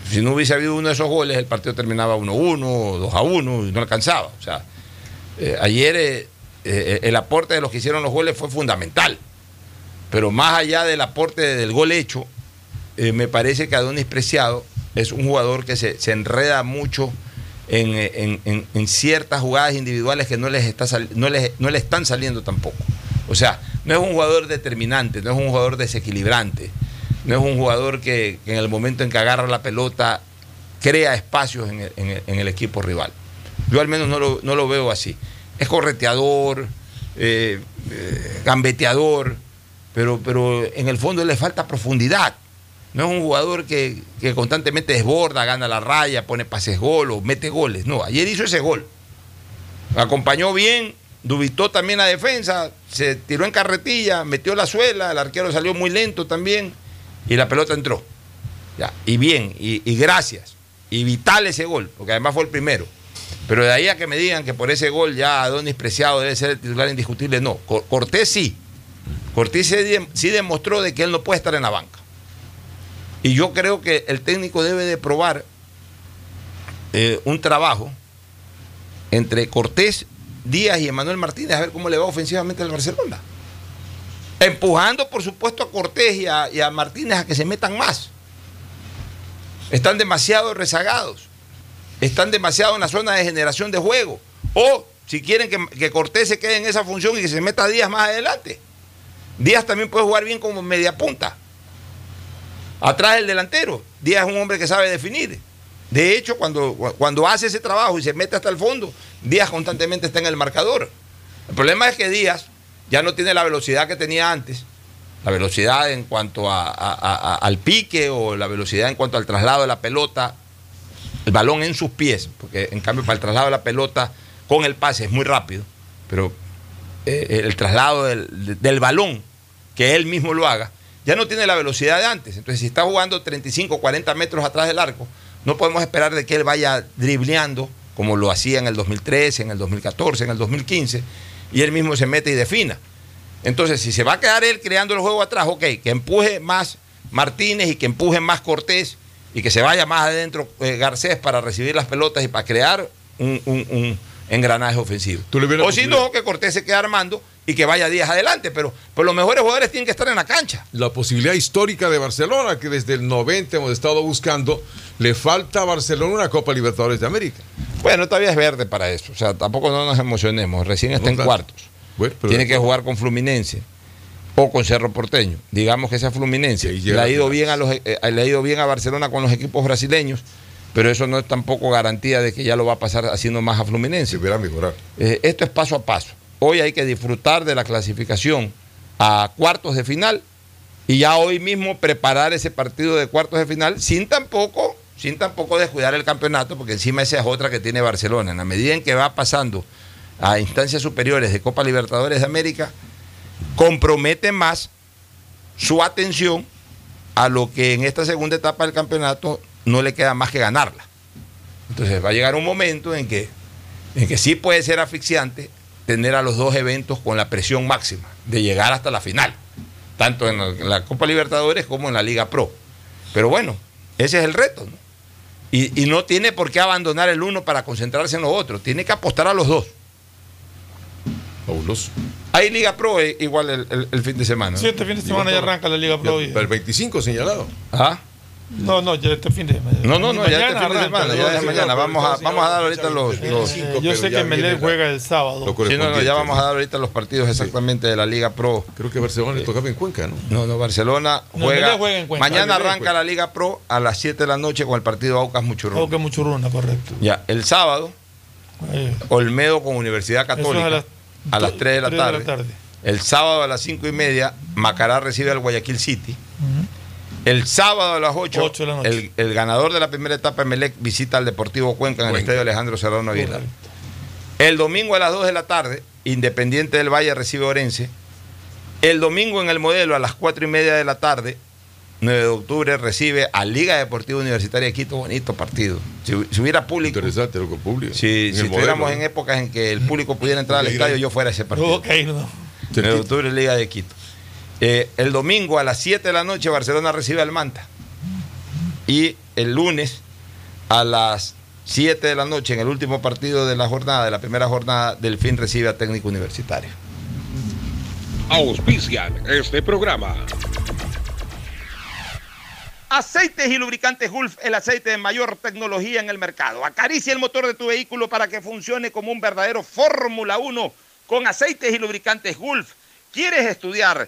si no hubiese habido uno de esos goles, el partido terminaba 1-1, 2-1 y no alcanzaba. O sea, eh, ayer el aporte de los que hicieron los goles fue fundamental. Pero más allá del aporte del gol hecho, eh, me parece que Adonis Preciado es un jugador que se, se enreda mucho en, en- en- ciertas jugadas individuales que no les, está no, les, no le están saliendo tampoco. O sea, no es un jugador determinante, no es un jugador desequilibrante, no es un jugador que, en el momento en que agarra la pelota crea espacios en el, el equipo rival. Yo al menos no lo, no lo veo así. Es correteador, eh, eh, gambeteador, pero, pero en el fondo le falta profundidad. No es un jugador que, que constantemente desborda, gana la raya, pone pases gol o mete goles. No, ayer hizo ese gol. Acompañó bien, dubitó también la defensa, se tiró en carretilla, metió la suela, el arquero salió muy lento también y la pelota entró. Ya, y bien, y, gracias. Y vital ese gol, porque además fue el primero. Pero de ahí a que me digan que por ese gol ya Adonis Preciado debe ser el titular indiscutible, no. Cor- Cortés sí. Cortés sí, de- sí demostró de que él no puede estar en la banca. Y yo creo que el técnico debe de probar eh, un trabajo entre Cortés, Díaz y Emanuel Martínez a ver cómo le va ofensivamente al Barcelona. Empujando, por supuesto, a Cortés y a, y a Martínez a que se metan más. Están demasiado rezagados. Están demasiado en la zona de generación de juego. O si quieren que, que Cortés se quede en esa función y que se meta Díaz más adelante. Díaz también puede jugar bien como media punta. Atrás el delantero. Díaz es un hombre que sabe definir. De hecho, cuando, cuando hace ese trabajo y se mete hasta el fondo, Díaz constantemente está en el marcador. El problema es que Díaz ya no tiene la velocidad que tenía antes. La velocidad en cuanto a- al pique o la velocidad en cuanto al traslado de la pelota, el balón en sus pies, porque en cambio para el traslado de la pelota con el pase es muy rápido, pero eh, el traslado del, del balón, que él mismo lo haga, ya no tiene la velocidad de antes. Entonces, si está jugando 35, 40 metros atrás del arco, no podemos esperar de que él vaya dribleando como lo hacía en el 2013, en el 2014, en el 2015, y él mismo se mete y defina. Entonces, si se va a quedar él creando el juego atrás, ok, que empuje más Martínez y que empuje más Cortés y que se vaya más adentro eh, Garcés para recibir las pelotas y para crear un, un- un engranaje ofensivo. O si no, que Cortés se quede armando y que vaya días adelante, pero, pero los mejores jugadores tienen que estar en la cancha. La posibilidad histórica de Barcelona, que desde el 90 hemos estado buscando, le falta a Barcelona una Copa Libertadores de América. Bueno, todavía es verde para eso. O sea, tampoco no nos emocionemos. Recién está en cuartos. Bueno, Tiene que jugar con Fluminense o con Cerro Porteño. Digamos que sea Fluminense. Le ha, ido bien a los, eh, le ha ido bien a Barcelona con los equipos brasileños, pero eso no es tampoco garantía de que ya lo va a pasar haciendo más a Fluminense. Mejorar. Eh, esto es paso a paso. Hoy hay que disfrutar de la clasificación a cuartos de final y ya hoy mismo preparar ese partido de cuartos de final sin tampoco, sin tampoco descuidar el campeonato, porque encima esa es otra que tiene Barcelona. En la medida en que va pasando a instancias superiores de Copa Libertadores de América, compromete más su atención a lo que en esta segunda etapa del campeonato no le queda más que ganarla. Entonces va a llegar un momento en que, en que sí puede ser asfixiante tener a los dos eventos con la presión máxima de llegar hasta la final, tanto en la, Copa Libertadores como en la Liga Pro. Pero bueno, ese es el reto. ¿no? Y, y no tiene por qué abandonar el uno para concentrarse en lo otro, tiene que apostar a los dos. Fabuloso. Hay Liga Pro eh, igual el, el- el fin de semana. ¿no? Sí, este fin de semana ya arranca la Liga Pro. y- El 25 señalado. ¿Ah? No, no, ya este fin de No, no, no, ya este Mañana fin de semana, ¿no? ya es Sí, mañana. no, Vamos a, vamos a dar ahorita los. los- Eh, yo sé que Melec juega el sábado. Sí, no, no, ya vamos a dar ahorita los partidos exactamente de la Liga Pro. Creo que Barcelona le tocaba en Cuenca, ¿no? No, no, Barcelona No, juega. Melec juega en Cuenca. mañana arranca la Liga Pro a las 7 de la noche con el partido Aucas Muchurruna. Que Muchurruna, correcto. Ya, el sábado, Eh, Olmedo con Universidad es Católica a las a las 3 de la tres de la tarde. tarde. El sábado a las 5 y media, Macará recibe al Guayaquil City. El sábado a las 8, Ocho de la noche. el, el ganador de la primera etapa, Emelec, visita al Deportivo Cuenca en el estadio Alejandro Serrano Aguilar. El domingo a las 2 de la tarde, Independiente del Valle recibe a Orense. El domingo en el modelo a las 4 y media de la tarde, 9 de octubre, recibe a Liga Deportiva Universitaria de Quito. Bonito partido. Si, si hubiera público. Interesante lo que público. Si, si estuviéramos en ¿no? épocas en que el público pudiera entrar al estadio, yo fuera a ese partido. Ok, no. 9 de octubre, Liga de Quito. Eh, el domingo a las 7 de la noche, Barcelona recibe al Manta. Y el lunes a las 7 de la noche, en el último partido de la jornada, de la primera jornada, Delfín recibe a Técnico Universitario. Auspician este programa. Aceites y lubricantes Gulf, el aceite de mayor tecnología en el mercado. Acaricia el motor de tu vehículo para que funcione como un verdadero Fórmula 1 con aceites y lubricantes Gulf. ¿Quieres estudiar,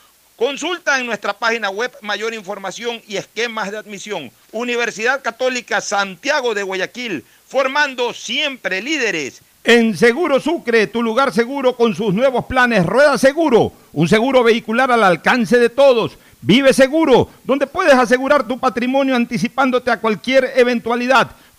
Consulta en nuestra página web mayor información y esquemas de admisión. Universidad Católica Santiago de Guayaquil, formando siempre líderes. En Seguro Sucre, tu lugar seguro con sus nuevos planes Rueda Seguro, un seguro vehicular al alcance de todos. Vive Seguro, donde puedes asegurar tu patrimonio anticipándote a cualquier eventualidad.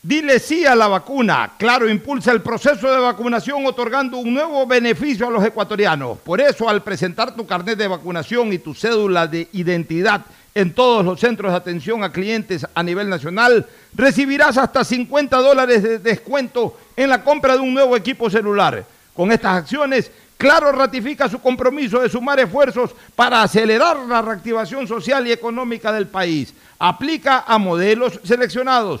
Dile sí a la vacuna. Claro, impulsa el proceso de vacunación otorgando un nuevo beneficio a los ecuatorianos. Por eso, al presentar tu carnet de vacunación y tu cédula de identidad en todos los centros de atención a clientes a nivel nacional, recibirás hasta 50 dólares de descuento en la compra de un nuevo equipo celular. Con estas acciones, Claro ratifica su compromiso de sumar esfuerzos para acelerar la reactivación social y económica del país. Aplica a modelos seleccionados.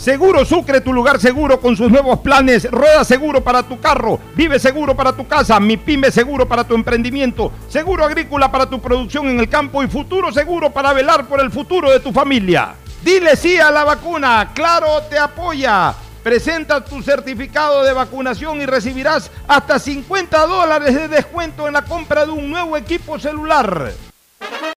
Seguro Sucre, tu lugar seguro con sus nuevos planes. Rueda seguro para tu carro, vive seguro para tu casa, mi pyme seguro para tu emprendimiento, seguro agrícola para tu producción en el campo y futuro seguro para velar por el futuro de tu familia. Dile sí a la vacuna, claro te apoya. Presenta tu certificado de vacunación y recibirás hasta 50 dólares de descuento en la compra de un nuevo equipo celular.